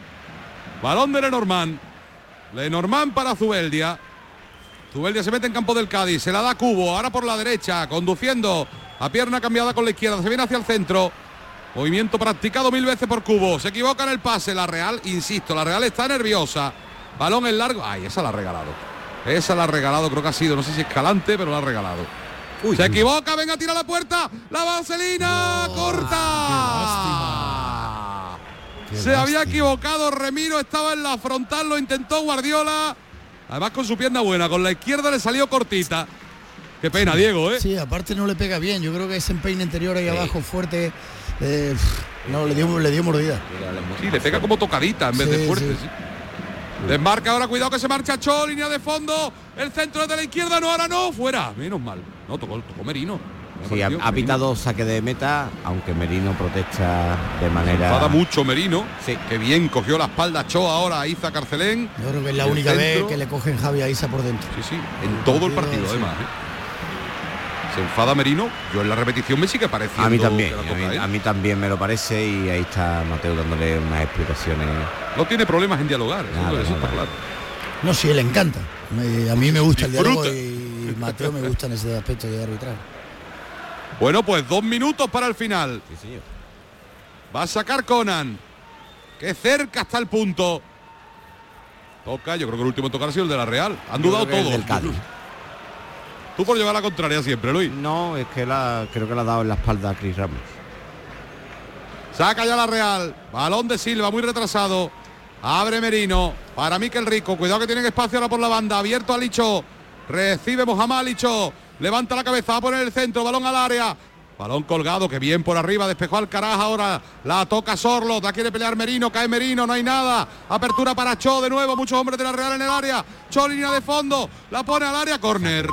Balón de Lenormand. Lenormand para Zubeldia. Zubeldia se mete en campo del Cádiz. Se la da Cubo. Ahora por la derecha. Conduciendo. A pierna cambiada con la izquierda. Se viene hacia el centro. Movimiento practicado mil veces por Cubo. Se equivoca en el pase. La Real, insisto, la Real está nerviosa. Balón en largo. Ay, esa la ha regalado. Esa la ha regalado, creo que ha sido, no sé si escalante, pero la ha regalado. se equivoca, venga, tira la puerta. La vaselina corta. Qué se había equivocado Remiro, estaba en la frontal, lo intentó Guardiola. Además con su pierna buena, con la izquierda le salió cortita. Qué pena, Diego, ¿eh? Sí, aparte no le pega bien. Yo creo que ese empeine interior ahí abajo fuerte. Eh, no, le dio, le dio mordida. Sí, le pega como tocadita en vez de fuerte. sí. sí. Desmarca ahora, cuidado que se marcha Cho, línea de fondo. El centro es de la izquierda, no, ahora no, fuera. Menos mal. No, tocó, tocó Merino. Me Sí, ha, pitado saque de meta, aunque Merino protesta de manera. Enfada mucho Merino. Sí. Que bien cogió la espalda Cho ahora a Iza Carcelén. Yo creo que es la única vez que le cogen Javi a Isa por dentro. Sí, sí, en todo el partido sí. además. ¿eh? Se enfada Merino. Yo en la repetición me sigue pareciendo A mí también, que la a mí, él. a mí también me lo parece y ahí está Mateo dándole unas explicaciones. No tiene problemas en dialogar. eso- Nada, eso está nada. claro. No, sí, le encanta. Me- a mí me gusta el diálogo Disfruta. y Mateo me gusta en ese aspecto de arbitrar. Bueno, pues dos minutos para el final. Sí, señor. Va a sacar Conan. Que cerca está el punto. Toca, yo creo que el último tocar ha sido el de la Real. Han Yo dudado todos. Tú por llevar la contraria siempre, Luis. No, es que la, creo que le ha dado en la espalda a Chris Ramos. Saca ya la Real. Balón de Silva, muy retrasado. Abre Merino para Miquel Rico. Cuidado que tienen espacio ahora por la banda. Abierto a Licho. Recibe Mohamed Licho. Levanta la cabeza, va a poner el centro, balón al área. Balón colgado, que bien por arriba, despejó Alcaraz ahora, la toca Sorlo, la quiere pelear Merino, cae Merino, no hay nada. Apertura para Cho de nuevo, muchos hombres de la Real en el área. Cho línea de fondo, la pone al área, córner.